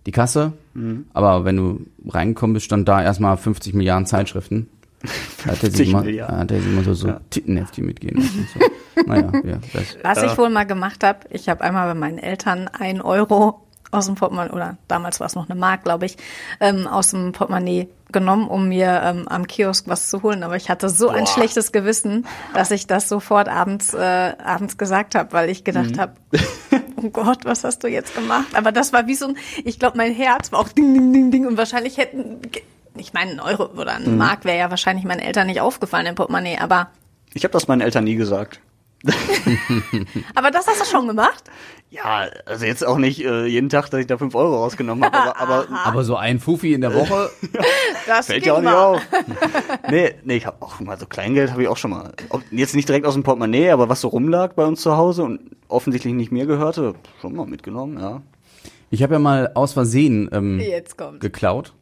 Speaker 2: die Kasse.
Speaker 4: Mhm.
Speaker 2: Aber wenn du reingekommen bist, stand da erstmal 50 Milliarden Zeitschriften. Da hat er
Speaker 4: 50
Speaker 2: sich immer,
Speaker 4: Milliarden.
Speaker 2: hat er sich immer so, so
Speaker 4: Ja.
Speaker 2: Tittenhefti mitgehen lassen. So. naja, ja, das.
Speaker 5: Was ich wohl mal gemacht habe, ich habe einmal bei meinen Eltern ein Euro aus dem Portemonnaie, oder damals war es noch eine Mark, glaube ich, ähm, aus dem Portemonnaie genommen, um mir ähm, am Kiosk was zu holen. Aber ich hatte so ein schlechtes Gewissen, dass ich das sofort abends, äh, abends gesagt habe, weil ich gedacht habe, oh Gott, was hast du jetzt gemacht? Aber das war wie so ein, ich glaube, mein Herz war auch ding, ding, ding, ding und wahrscheinlich hätten ich meine, ein Euro oder ein Mark wäre ja wahrscheinlich meinen Eltern nicht aufgefallen im Portemonnaie, aber,
Speaker 4: Ich habe das meinen Eltern nie gesagt. <laughs>
Speaker 5: aber das hast du schon gemacht?
Speaker 4: Ja, also jetzt auch nicht äh, jeden Tag, dass ich da fünf Euro rausgenommen habe, aber, aber <laughs>
Speaker 2: Aber so ein Fufi in der Woche, <laughs>
Speaker 5: Das
Speaker 4: fällt ja auch nicht auf. nee, nee, ich habe auch mal so Kleingeld habe ich auch schon mal. Ob- Jetzt nicht direkt aus dem Portemonnaie, aber was so rumlag bei uns zu Hause und offensichtlich nicht mir gehörte, schon mal mitgenommen, ja.
Speaker 2: ich habe ja mal aus Versehen ähm,
Speaker 5: Jetzt kommt.
Speaker 2: geklaut.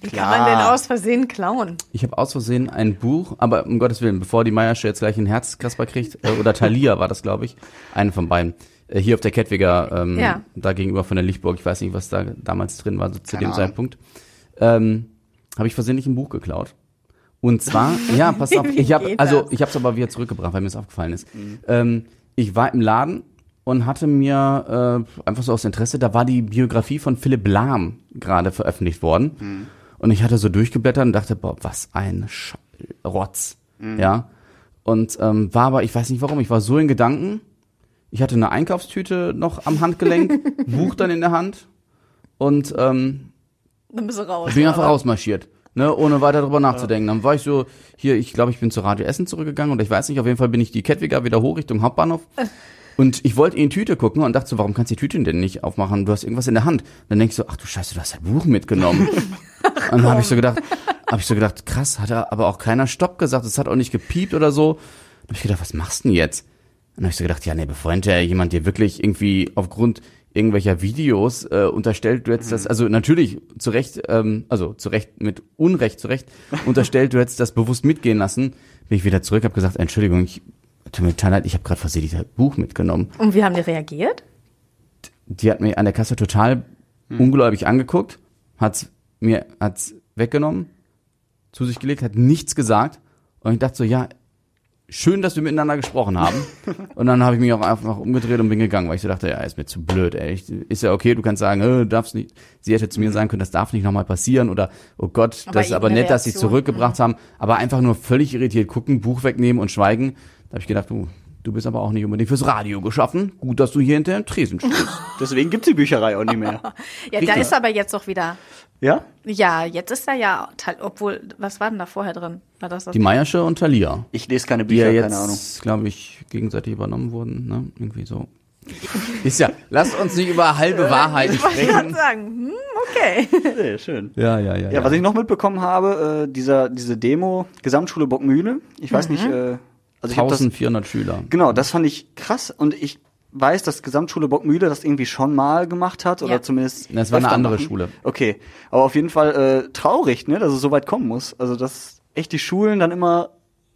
Speaker 5: Wie kann man denn aus Versehen klauen?
Speaker 2: Ich habe aus Versehen ein Buch, aber um Gottes Willen, bevor die Meiersche jetzt gleich einen Herzkasper kriegt, äh, oder Thalia war das, glaube ich, eine von beiden. Äh, hier auf der Kettwiger, ähm,
Speaker 5: Ja.
Speaker 2: da gegenüber von der Lichtburg, ich weiß nicht, was da damals drin war, so zu
Speaker 4: Keine
Speaker 2: dem
Speaker 4: Ahnung.
Speaker 2: Zeitpunkt, ähm, habe ich versehentlich ein Buch geklaut. Und zwar, <laughs> ja, pass auf, ich habe, also ich habe es aber wieder zurückgebracht, weil mir es aufgefallen ist. Ähm, ich war im Laden und hatte mir äh, einfach so aus Interesse, da war die Biografie von Philipp Lahm gerade veröffentlicht worden. Und ich hatte so durchgeblättert und dachte, boah, was ein Sch Rotz. Ja. Und ähm, war aber, ich weiß nicht warum, ich war so in Gedanken. Ich hatte eine Einkaufstüte noch am Handgelenk, <laughs> Buch dann in der Hand und ähm,
Speaker 5: Dann bist du raus.
Speaker 2: bin einfach
Speaker 5: aber-
Speaker 2: rausmarschiert. Ne, ohne weiter drüber nachzudenken. Dann war ich so, hier, ich glaube, ich bin zu Radio Essen zurückgegangen und ich weiß nicht, auf jeden Fall bin ich die Kettwiger wieder hoch Richtung Hauptbahnhof. <laughs> Und ich wollte in die Tüte gucken und dachte so, warum kannst du die Tüte denn nicht aufmachen? Du hast irgendwas in der Hand. Dann denk ich so, ach du Scheiße, du hast ein Buch mitgenommen. <laughs> <laughs> und dann habe ich so gedacht, habe ich so gedacht, krass, hat er aber auch keiner Stopp gesagt, es hat auch nicht gepiept oder so. Dann habe ich gedacht, was machst du denn jetzt? Dann habe ich so gedacht, ja, nee, bevor hinterher jemand dir wirklich irgendwie aufgrund irgendwelcher Videos äh, unterstellt, du hättest das, also natürlich zu Recht, ähm, also zu Recht, mit Unrecht zu Recht, <laughs> unterstellt, du hättest das bewusst mitgehen lassen, bin ich wieder zurück, habe gesagt, Entschuldigung, ich tut mir total leid, ich habe gerade versehentlich das Buch mitgenommen.
Speaker 5: Und wie haben die reagiert?
Speaker 2: Die hat mir an der Kasse total ungläubig angeguckt, hat's mir hat's weggenommen, zu sich gelegt, hat nichts gesagt und ich dachte so, ja, schön, dass wir miteinander gesprochen haben. <laughs> und dann habe ich mich auch einfach umgedreht und bin gegangen, weil ich so dachte, ja, ist mir zu blöd, ey. Ich, ist ja okay, du kannst sagen, äh, darfst nicht. Sie hätte zu mir sagen können, das darf nicht nochmal passieren oder oh Gott,
Speaker 5: Aber
Speaker 2: das ist aber nett, dass sie
Speaker 5: Reaktion,
Speaker 2: zurückgebracht haben, aber einfach nur völlig irritiert gucken, Buch wegnehmen und schweigen. Da habe ich gedacht, du, du bist aber auch nicht unbedingt fürs Radio geschaffen. Gut, dass du hier hinter dem Tresen stehst. <laughs>
Speaker 4: Deswegen gibt's die Bücherei auch nicht mehr. <laughs>
Speaker 5: Ja, da
Speaker 2: Richtig.
Speaker 5: ist aber jetzt doch wieder.
Speaker 4: Ja?
Speaker 5: Ja, jetzt ist er ja, obwohl, was war denn da vorher drin? War das das?
Speaker 2: Die Meiersche und Thalia.
Speaker 4: Ich lese keine
Speaker 2: die
Speaker 4: Bücher,
Speaker 2: ja
Speaker 4: keine Ahnung.
Speaker 2: jetzt, glaube ich, gegenseitig übernommen wurden, ne? Irgendwie so. <laughs> Ist ja, lasst uns nicht über halbe Wahrheiten
Speaker 5: ich wollte gerade
Speaker 2: sprechen.
Speaker 5: sagen, hm, okay.
Speaker 4: Sehr schön.
Speaker 2: Ja, ja, ja.
Speaker 4: Ja, was ich noch mitbekommen habe, äh, dieser, diese Demo, Gesamtschule Bockmühle, ich weiß nicht, äh, also ich habe das,
Speaker 2: 1400 Schüler.
Speaker 4: genau, das fand ich krass und ich weiß, dass Gesamtschule Bockmühle das irgendwie schon mal gemacht hat oder
Speaker 5: Ja.
Speaker 4: zumindest.
Speaker 2: Das war eine andere
Speaker 4: machen.
Speaker 2: Schule.
Speaker 4: Okay, aber auf jeden Fall äh, traurig, ne, dass es so weit kommen muss. Also dass echt die Schulen dann immer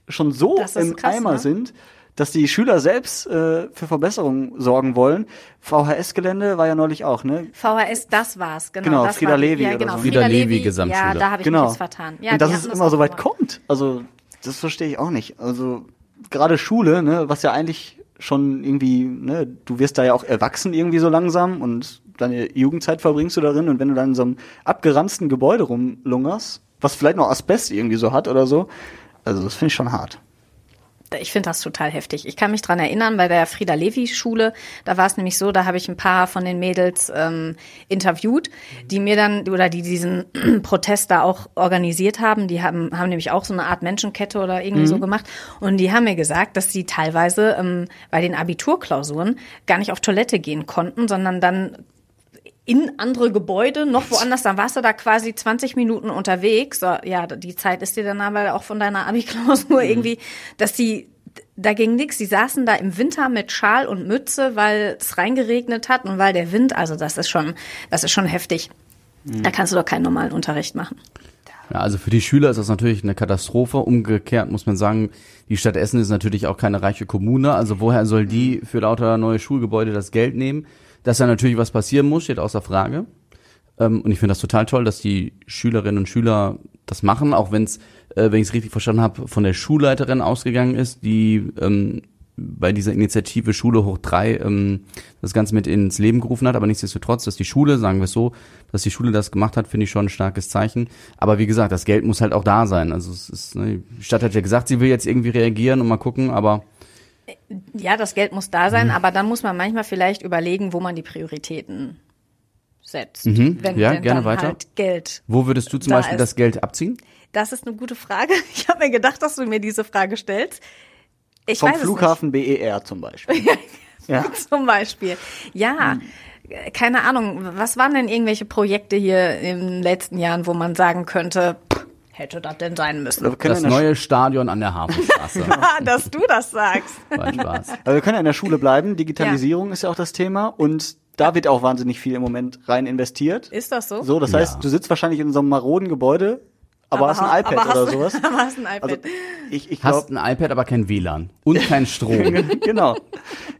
Speaker 4: schon so im
Speaker 5: krass,
Speaker 4: Eimer
Speaker 5: ne?
Speaker 4: sind, dass die Schüler selbst äh, für Verbesserungen sorgen wollen. VHS-Gelände war ja neulich auch, ne?
Speaker 5: VHS, das war's, genau.
Speaker 4: Genau,
Speaker 5: das
Speaker 4: Frieda
Speaker 5: war
Speaker 4: Levi
Speaker 5: ja,
Speaker 4: oder
Speaker 5: genau,
Speaker 4: so.
Speaker 2: Frieda
Speaker 5: Frieda
Speaker 2: Levi Gesamtschule.
Speaker 5: Ja, da habe ich
Speaker 4: genau.
Speaker 5: mich jetzt vertan. Ja,
Speaker 4: und dass es immer so weit
Speaker 5: gemacht.
Speaker 4: kommt. Also das verstehe ich auch nicht. Also gerade Schule, ne, was ja eigentlich schon irgendwie, ne, du wirst da ja auch erwachsen irgendwie so langsam und deine Jugendzeit verbringst du darin und wenn du dann in so einem abgeranzten Gebäude rumlungerst, was vielleicht noch Asbest irgendwie so hat oder so, also das finde ich schon hart.
Speaker 5: Ich finde das total heftig. Ich kann mich dran erinnern, bei der Frieda Levi Schule, da war es nämlich so, da habe ich ein paar von den Mädels ähm, interviewt, die mir dann oder die diesen <clears throat> Protest da auch organisiert haben. Die haben, haben nämlich auch so eine Art Menschenkette oder irgendwie so gemacht. Und die haben mir gesagt, dass sie teilweise ähm, bei den Abiturklausuren gar nicht auf Toilette gehen konnten, sondern dann in andere Gebäude, noch woanders, dann warst du da quasi 20 Minuten unterwegs. Ja, die Zeit ist dir dann aber auch von deiner Abi-Klausur irgendwie, dass die, da ging nix. Die saßen da im Winter mit Schal und Mütze, weil es reingeregnet hat und weil der Wind, also das ist schon, das ist schon heftig. Da kannst du doch keinen normalen Unterricht machen.
Speaker 2: Ja, also für die Schüler ist das natürlich eine Katastrophe. Umgekehrt muss man sagen, die Stadt Essen ist natürlich auch keine reiche Kommune. Also woher soll die für lauter neue Schulgebäude das Geld nehmen? Dass da natürlich was passieren muss, steht außer Frage. Ähm, und ich finde das total toll, dass die Schülerinnen und Schüler das machen, auch wenn es, äh, wenn ich es richtig verstanden habe, von der Schulleiterin ausgegangen ist, die ähm, bei dieser Initiative Schule hoch drei ähm, das Ganze mit ins Leben gerufen hat, aber nichtsdestotrotz, dass die Schule, sagen wir es so, dass die Schule das gemacht hat, finde ich schon ein starkes Zeichen. Aber wie gesagt, das Geld muss halt auch da sein. Also es ist, ne, die Stadt hat ja gesagt, sie will jetzt irgendwie reagieren und mal gucken, aber
Speaker 5: Ja, das Geld muss da sein, aber dann muss man manchmal vielleicht überlegen, wo man die Prioritäten setzt.
Speaker 2: Mhm.
Speaker 5: Wenn
Speaker 2: Ja,
Speaker 5: denn
Speaker 2: gerne
Speaker 5: dann
Speaker 2: weiter.
Speaker 5: halt Geld.
Speaker 2: Wo würdest du zum
Speaker 5: Da
Speaker 2: Beispiel
Speaker 5: ist-
Speaker 2: das Geld abziehen?
Speaker 5: Das ist eine gute Frage. <laughs> Ich habe mir gedacht, dass du mir diese Frage stellst. Ich
Speaker 4: Vom Flughafen BER <laughs> <laughs> zum Beispiel. ja.
Speaker 5: Zum Beispiel. Ja. äh, Keine Ahnung, was waren denn irgendwelche Projekte hier in den letzten Jahren, wo man sagen könnte, pff, hätte das denn sein müssen?
Speaker 4: Können
Speaker 2: Das neue Stadion an der Hafenstraße. <laughs>
Speaker 5: Ah, dass du das sagst.
Speaker 2: War Spaß.
Speaker 4: Aber wir können ja in der Schule bleiben. Digitalisierung ist ja auch das Thema und da wird auch wahnsinnig viel im Moment rein investiert.
Speaker 5: Ist das so?
Speaker 4: So, das
Speaker 2: Ja.
Speaker 4: heißt, du sitzt wahrscheinlich in so einem maroden Gebäude, aber, hast ein iPad
Speaker 5: aber hast,
Speaker 4: oder sowas. <laughs>
Speaker 5: Aber hast ein iPad.
Speaker 4: Also ich, ich
Speaker 2: Hast
Speaker 4: glaube,
Speaker 2: ein iPad, aber kein WLAN und kein Strom. <laughs>
Speaker 4: genau.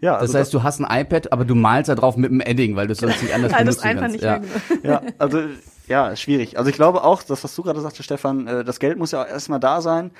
Speaker 4: Ja,
Speaker 2: Das
Speaker 4: also
Speaker 2: heißt, du hast ein iPad, aber du malst da drauf mit einem Edding, weil du es sonst nicht anders
Speaker 5: Weil das
Speaker 2: benutzen
Speaker 5: einfach
Speaker 2: kannst.
Speaker 5: nicht
Speaker 2: ja.
Speaker 4: ja, also ja, ist schwierig. Also ich glaube auch, das, was du gerade sagte, Stefan, äh, das Geld muss ja auch erstmal da sein.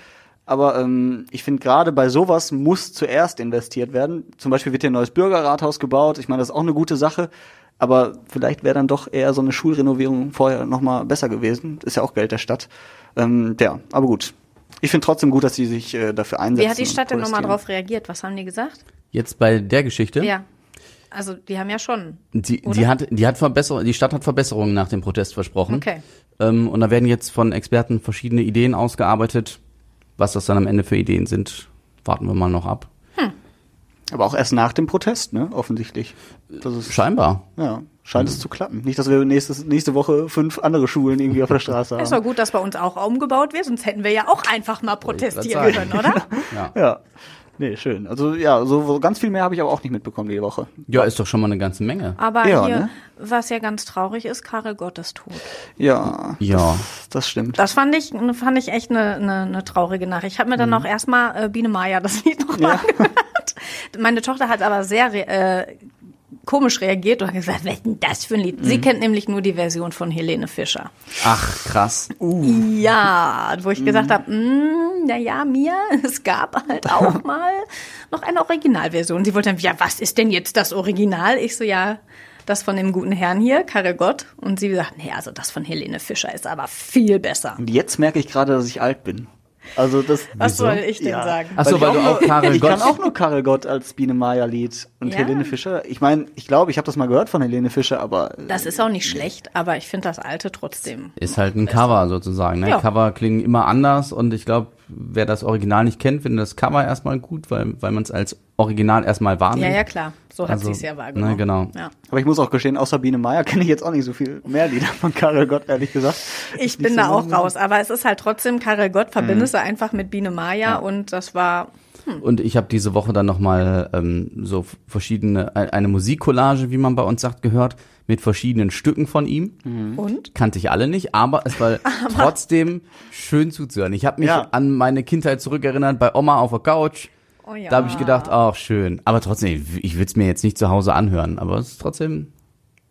Speaker 4: Aber ähm, ich finde gerade bei sowas muss zuerst investiert werden. Zum Beispiel wird hier ein neues Bürgerrathaus gebaut. Ich meine, das ist auch eine gute Sache. Aber vielleicht wäre dann doch eher so eine Schulrenovierung vorher nochmal besser gewesen. Ist ja auch Geld der Stadt. Ähm, ja, aber gut. Ich finde trotzdem gut, dass sie sich äh, dafür einsetzen.
Speaker 5: Wie hat die Stadt denn nochmal drauf reagiert? Was haben die gesagt?
Speaker 2: Jetzt bei der Geschichte.
Speaker 5: Ja. Also, die haben ja schon.
Speaker 2: Die,
Speaker 5: Oder?
Speaker 2: die hat, die hat Verbesserung, die Stadt hat Verbesserungen nach dem Protest versprochen.
Speaker 5: Okay.
Speaker 2: Ähm, und da werden jetzt von Experten verschiedene Ideen ausgearbeitet. Was das dann am Ende für Ideen sind, warten wir mal noch ab.
Speaker 4: Aber auch erst nach dem Protest, ne? Offensichtlich. Das ist,
Speaker 2: Scheinbar.
Speaker 4: ja, scheint es zu klappen. Nicht, dass wir nächstes, nächste Woche fünf andere Schulen irgendwie auf der <laughs> Straße haben.
Speaker 5: Ist doch gut, dass bei uns auch umgebaut wird, sonst hätten wir ja auch einfach mal protestieren können, oder? <laughs>
Speaker 2: Ja.
Speaker 4: Ja. Nee, schön. Also ja, so so ganz viel mehr habe ich aber auch nicht mitbekommen die Woche.
Speaker 2: ja, ist doch schon mal eine ganze Menge.
Speaker 5: Aber
Speaker 4: Ja,
Speaker 5: hier,
Speaker 4: ne?
Speaker 5: was ja ganz traurig ist, Karel Gott ist tot.
Speaker 4: Ja,
Speaker 2: Ja.
Speaker 4: das stimmt.
Speaker 5: Das fand ich, fand ich echt eine, eine, eine traurige Nachricht. Ich habe mir dann auch erstmal äh, Biene Maya das Lied nochmal angehört. <laughs> Meine Tochter hat aber sehr re äh, komisch reagiert und hat gesagt, was ist denn das für ein Lied? Sie kennt nämlich nur die Version von Helene Fischer.
Speaker 2: Ach, krass.
Speaker 5: Ja, wo ich gesagt habe, na ja, mir, <laughs> es gab halt auch <laughs> mal noch eine Originalversion. Sie wollte dann, ja, was ist denn jetzt das Original? Ich so, ja, das von dem guten Herrn hier, Karel Gott. Und sie sagt, nee, also das von Helene Fischer ist aber viel besser.
Speaker 4: Und jetzt merke ich gerade, dass ich alt bin. Also das. <laughs>
Speaker 5: Was soll ich denn
Speaker 4: Ja.
Speaker 5: sagen?
Speaker 2: Ach so, weil
Speaker 4: ich
Speaker 2: du auch Karel
Speaker 4: Ich
Speaker 2: Gott-
Speaker 4: kann auch nur Karel Gott als Biene Maya Lied und
Speaker 5: Ja.
Speaker 4: Helene Fischer. Ich meine, ich glaube, ich habe das mal gehört von Helene Fischer, aber äh,
Speaker 5: Das ist auch nicht schlecht, aber ich finde das alte trotzdem.
Speaker 2: Ist halt ein Cover sozusagen. Ne?
Speaker 5: Ja.
Speaker 2: Cover klingen immer anders und ich glaube, wer das Original nicht kennt, findet das Cover erstmal gut, weil, weil man es als Original erstmal wahrnimmt.
Speaker 5: Ja, ja, klar. So hat
Speaker 2: Also,
Speaker 5: sie es ja wahrgenommen.
Speaker 2: ne, genau.
Speaker 5: Ja.
Speaker 4: aber ich muss auch gestehen, außer Biene Maya <laughs> kenne ich jetzt auch nicht so viel mehr Lieder von Karel Gott, ehrlich gesagt.
Speaker 5: Ich bin
Speaker 4: so
Speaker 5: da auch raus, aber es ist halt trotzdem Karel Gott,
Speaker 2: Mhm.
Speaker 5: verbindest du einfach mit Biene Maya und das war
Speaker 2: Und ich habe diese Woche dann nochmal ähm, so verschiedene, ein- eine Musikcollage, wie man bei uns sagt, gehört, mit verschiedenen Stücken von ihm.
Speaker 5: und
Speaker 2: Kannte ich alle nicht, aber es war <laughs> trotzdem schön zuzuhören. Ich habe mich
Speaker 4: Ja.
Speaker 2: an meine Kindheit zurückerinnert, bei Oma auf der Couch.
Speaker 5: Oh ja.
Speaker 2: Da habe ich gedacht, ach schön. Aber trotzdem, ich, würde es mir jetzt nicht zu Hause anhören, aber es ist trotzdem,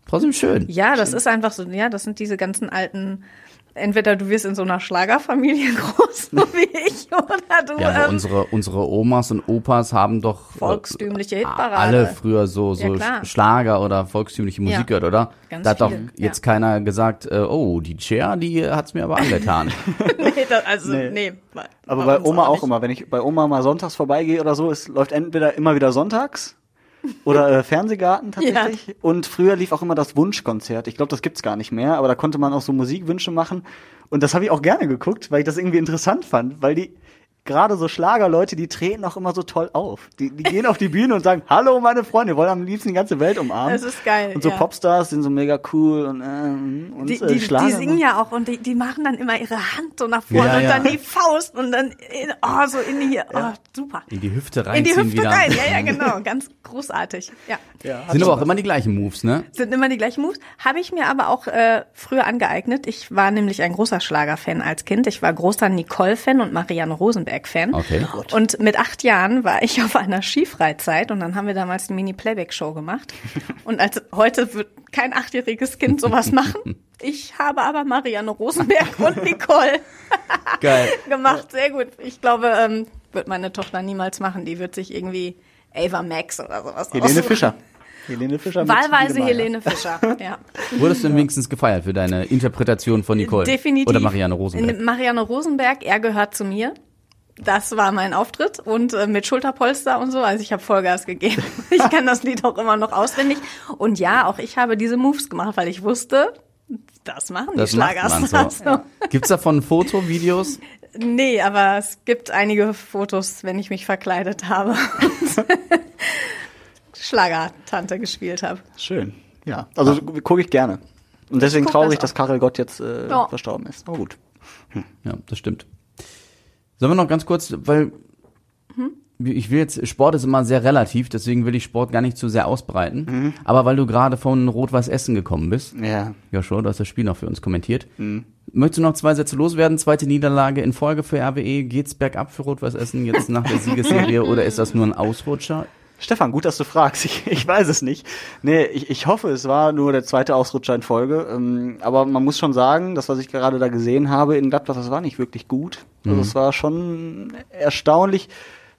Speaker 2: trotzdem schön.
Speaker 5: Ja, das ist einfach so, ja, das sind diese ganzen alten, entweder du wirst in so einer Schlagerfamilie <laughs> groß, so wie ich, oder du
Speaker 2: Ja, aber
Speaker 5: ähm,
Speaker 2: unsere, unsere Omas und Opas haben doch äh,
Speaker 5: Volkstümliche Hitparade.
Speaker 2: alle früher so, so
Speaker 5: Ja.
Speaker 2: Schlager oder volkstümliche Musik
Speaker 5: Ja.
Speaker 2: gehört, oder?
Speaker 5: Ganz
Speaker 2: da hat doch
Speaker 5: viele,
Speaker 2: jetzt
Speaker 5: ja.
Speaker 2: keiner gesagt, äh, oh, die Cher, die hat's mir aber angetan. <laughs>
Speaker 5: nee, das, also, nee.
Speaker 4: Nee.
Speaker 5: bei-
Speaker 4: Aber bei
Speaker 5: uns
Speaker 4: Oma auch
Speaker 5: nicht.
Speaker 4: immer. Wenn ich bei Oma mal sonntags vorbeigehe oder so, es läuft entweder immer wieder sonntags oder äh, Fernsehgarten tatsächlich. Und früher lief auch immer das Wunschkonzert. Ich glaube, das gibt's gar nicht mehr, aber da konnte man auch so Musikwünsche machen. Und das habe ich auch gerne geguckt, weil ich das irgendwie interessant fand, weil die gerade so Schlagerleute, die treten auch immer so toll auf. Die, die gehen auf die Bühne und sagen, hallo meine Freunde, wir wollen am liebsten die ganze Welt umarmen.
Speaker 5: Das ist geil,
Speaker 4: Und so
Speaker 5: ja.
Speaker 4: Popstars sind so mega cool und, ähm, und
Speaker 5: Die,
Speaker 4: äh,
Speaker 5: die,
Speaker 4: Schlager.
Speaker 5: die singen ja auch und die, die machen dann immer ihre Hand so nach vorne
Speaker 2: Ja,
Speaker 5: und
Speaker 2: ja.
Speaker 5: dann die Faust und dann in, oh, so in die hier. Oh, super.
Speaker 2: In die Hüfte
Speaker 5: In die Hüfte
Speaker 2: wieder.
Speaker 5: rein. Ja, ja, genau. Ganz großartig. Ja.
Speaker 4: Ja,
Speaker 2: Sind aber auch immer die gleichen Moves, ne?
Speaker 5: Sind immer die gleichen Moves. Habe ich mir aber auch äh, früher angeeignet. Ich war nämlich ein großer Schlagerfan als Kind. Ich war großer Nicole-Fan und Marianne Rosenberg-Fan.
Speaker 2: Okay.
Speaker 5: Und mit acht Jahren war ich <laughs> auf einer Skifreizeit und dann haben wir damals eine Mini-Playback-Show gemacht. Und als heute wird kein achtjähriges Kind sowas <laughs> machen. Ich habe aber Marianne Rosenberg und Nicole <laughs>
Speaker 2: Geil.
Speaker 5: gemacht. Sehr gut. Ich glaube, ähm, wird meine Tochter niemals machen. Die wird sich irgendwie Ava Max oder sowas
Speaker 4: Helene
Speaker 5: aussuchen.
Speaker 4: Fischer. Helene Fischer.
Speaker 5: Wahlweise. Helene Fischer, <laughs> ja.
Speaker 2: Wurdest du denn wenigstens gefeiert für deine Interpretation von Nicole?
Speaker 5: Definitiv.
Speaker 2: Oder Marianne Rosenberg?
Speaker 5: Marianne Rosenberg, er gehört zu mir. Das war mein Auftritt und äh, mit Schulterpolster und so. Also ich habe Vollgas gegeben. <laughs> Ich kann das Lied auch immer noch auswendig. Und ja, auch ich habe diese Moves gemacht, weil ich wusste, das machen die
Speaker 2: Das macht man
Speaker 5: Schlagerstars.
Speaker 2: so. Gibt's davon ein Foto, Videos?
Speaker 5: Nee, aber es gibt einige Fotos, wenn ich mich verkleidet habe <laughs> Schlagertante gespielt habe.
Speaker 4: Schön. Ja, also gucke ich gerne. Und deswegen traurig,
Speaker 5: das
Speaker 4: dass Karel Gott jetzt äh,
Speaker 5: Ja.
Speaker 4: verstorben ist. Aber gut.
Speaker 2: Ja, das stimmt. Sollen wir noch ganz kurz, weil ich will jetzt, Sport ist immer sehr relativ, deswegen will ich Sport gar nicht zu sehr ausbreiten. Aber weil du gerade von Rot-Weiß Essen gekommen bist,
Speaker 4: Ja.
Speaker 2: Joshua, du hast das Spiel noch für uns kommentiert. Möchtest du noch zwei Sätze loswerden? Zweite Niederlage in Folge für RWE. Geht's bergab für Rot-Weiß Essen jetzt nach der <laughs> Siegesserie oder ist das nur ein Ausrutscher?
Speaker 4: Stefan, gut, dass du fragst. <laughs> Ich, ich weiß es nicht. Nee, ich, ich hoffe, es war nur der zweite Ausrutscher in Folge. Ähm, aber man muss schon sagen, das, was ich gerade da gesehen habe in Gladbach, das war nicht wirklich gut. Also es war schon erstaunlich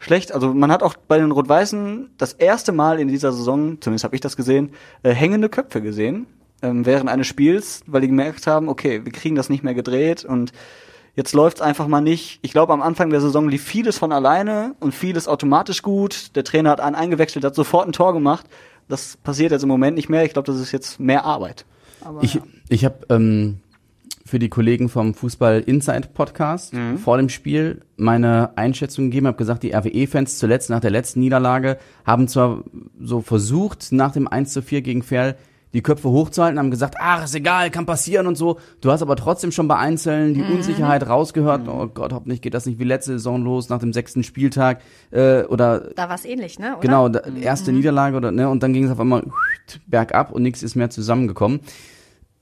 Speaker 4: schlecht. Also man hat auch bei den Rot-Weißen das erste Mal in dieser Saison, zumindest habe ich das gesehen, äh, hängende Köpfe gesehen ähm, während eines Spiels, weil die gemerkt haben, okay, wir kriegen das nicht mehr gedreht und Jetzt läuft's einfach mal nicht. Ich glaube, am Anfang der Saison lief vieles von alleine und vieles automatisch gut. Der Trainer hat einen eingewechselt, hat sofort ein Tor gemacht. Das passiert jetzt im Moment nicht mehr. Ich glaube, das ist jetzt mehr Arbeit. Aber
Speaker 2: Ich, ich habe ähm, für die Kollegen vom Fußball Inside Podcast vor dem Spiel meine Einschätzung gegeben, habe gesagt, die RWE-Fans zuletzt nach der letzten Niederlage haben zwar so versucht, nach dem 1 zu 4 gegen Ferl die Köpfe hochzuhalten, haben gesagt, ach, ist egal, kann passieren und so. Du hast aber trotzdem schon bei Einzelnen die Unsicherheit rausgehört. Oh Gott, hoffentlich geht das nicht wie letzte Saison los, nach dem sechsten Spieltag äh, oder
Speaker 5: Da war es ähnlich, ne? Oder?
Speaker 2: Genau, da, erste Niederlage oder ne und dann ging es auf einmal bergab und nichts ist mehr zusammengekommen.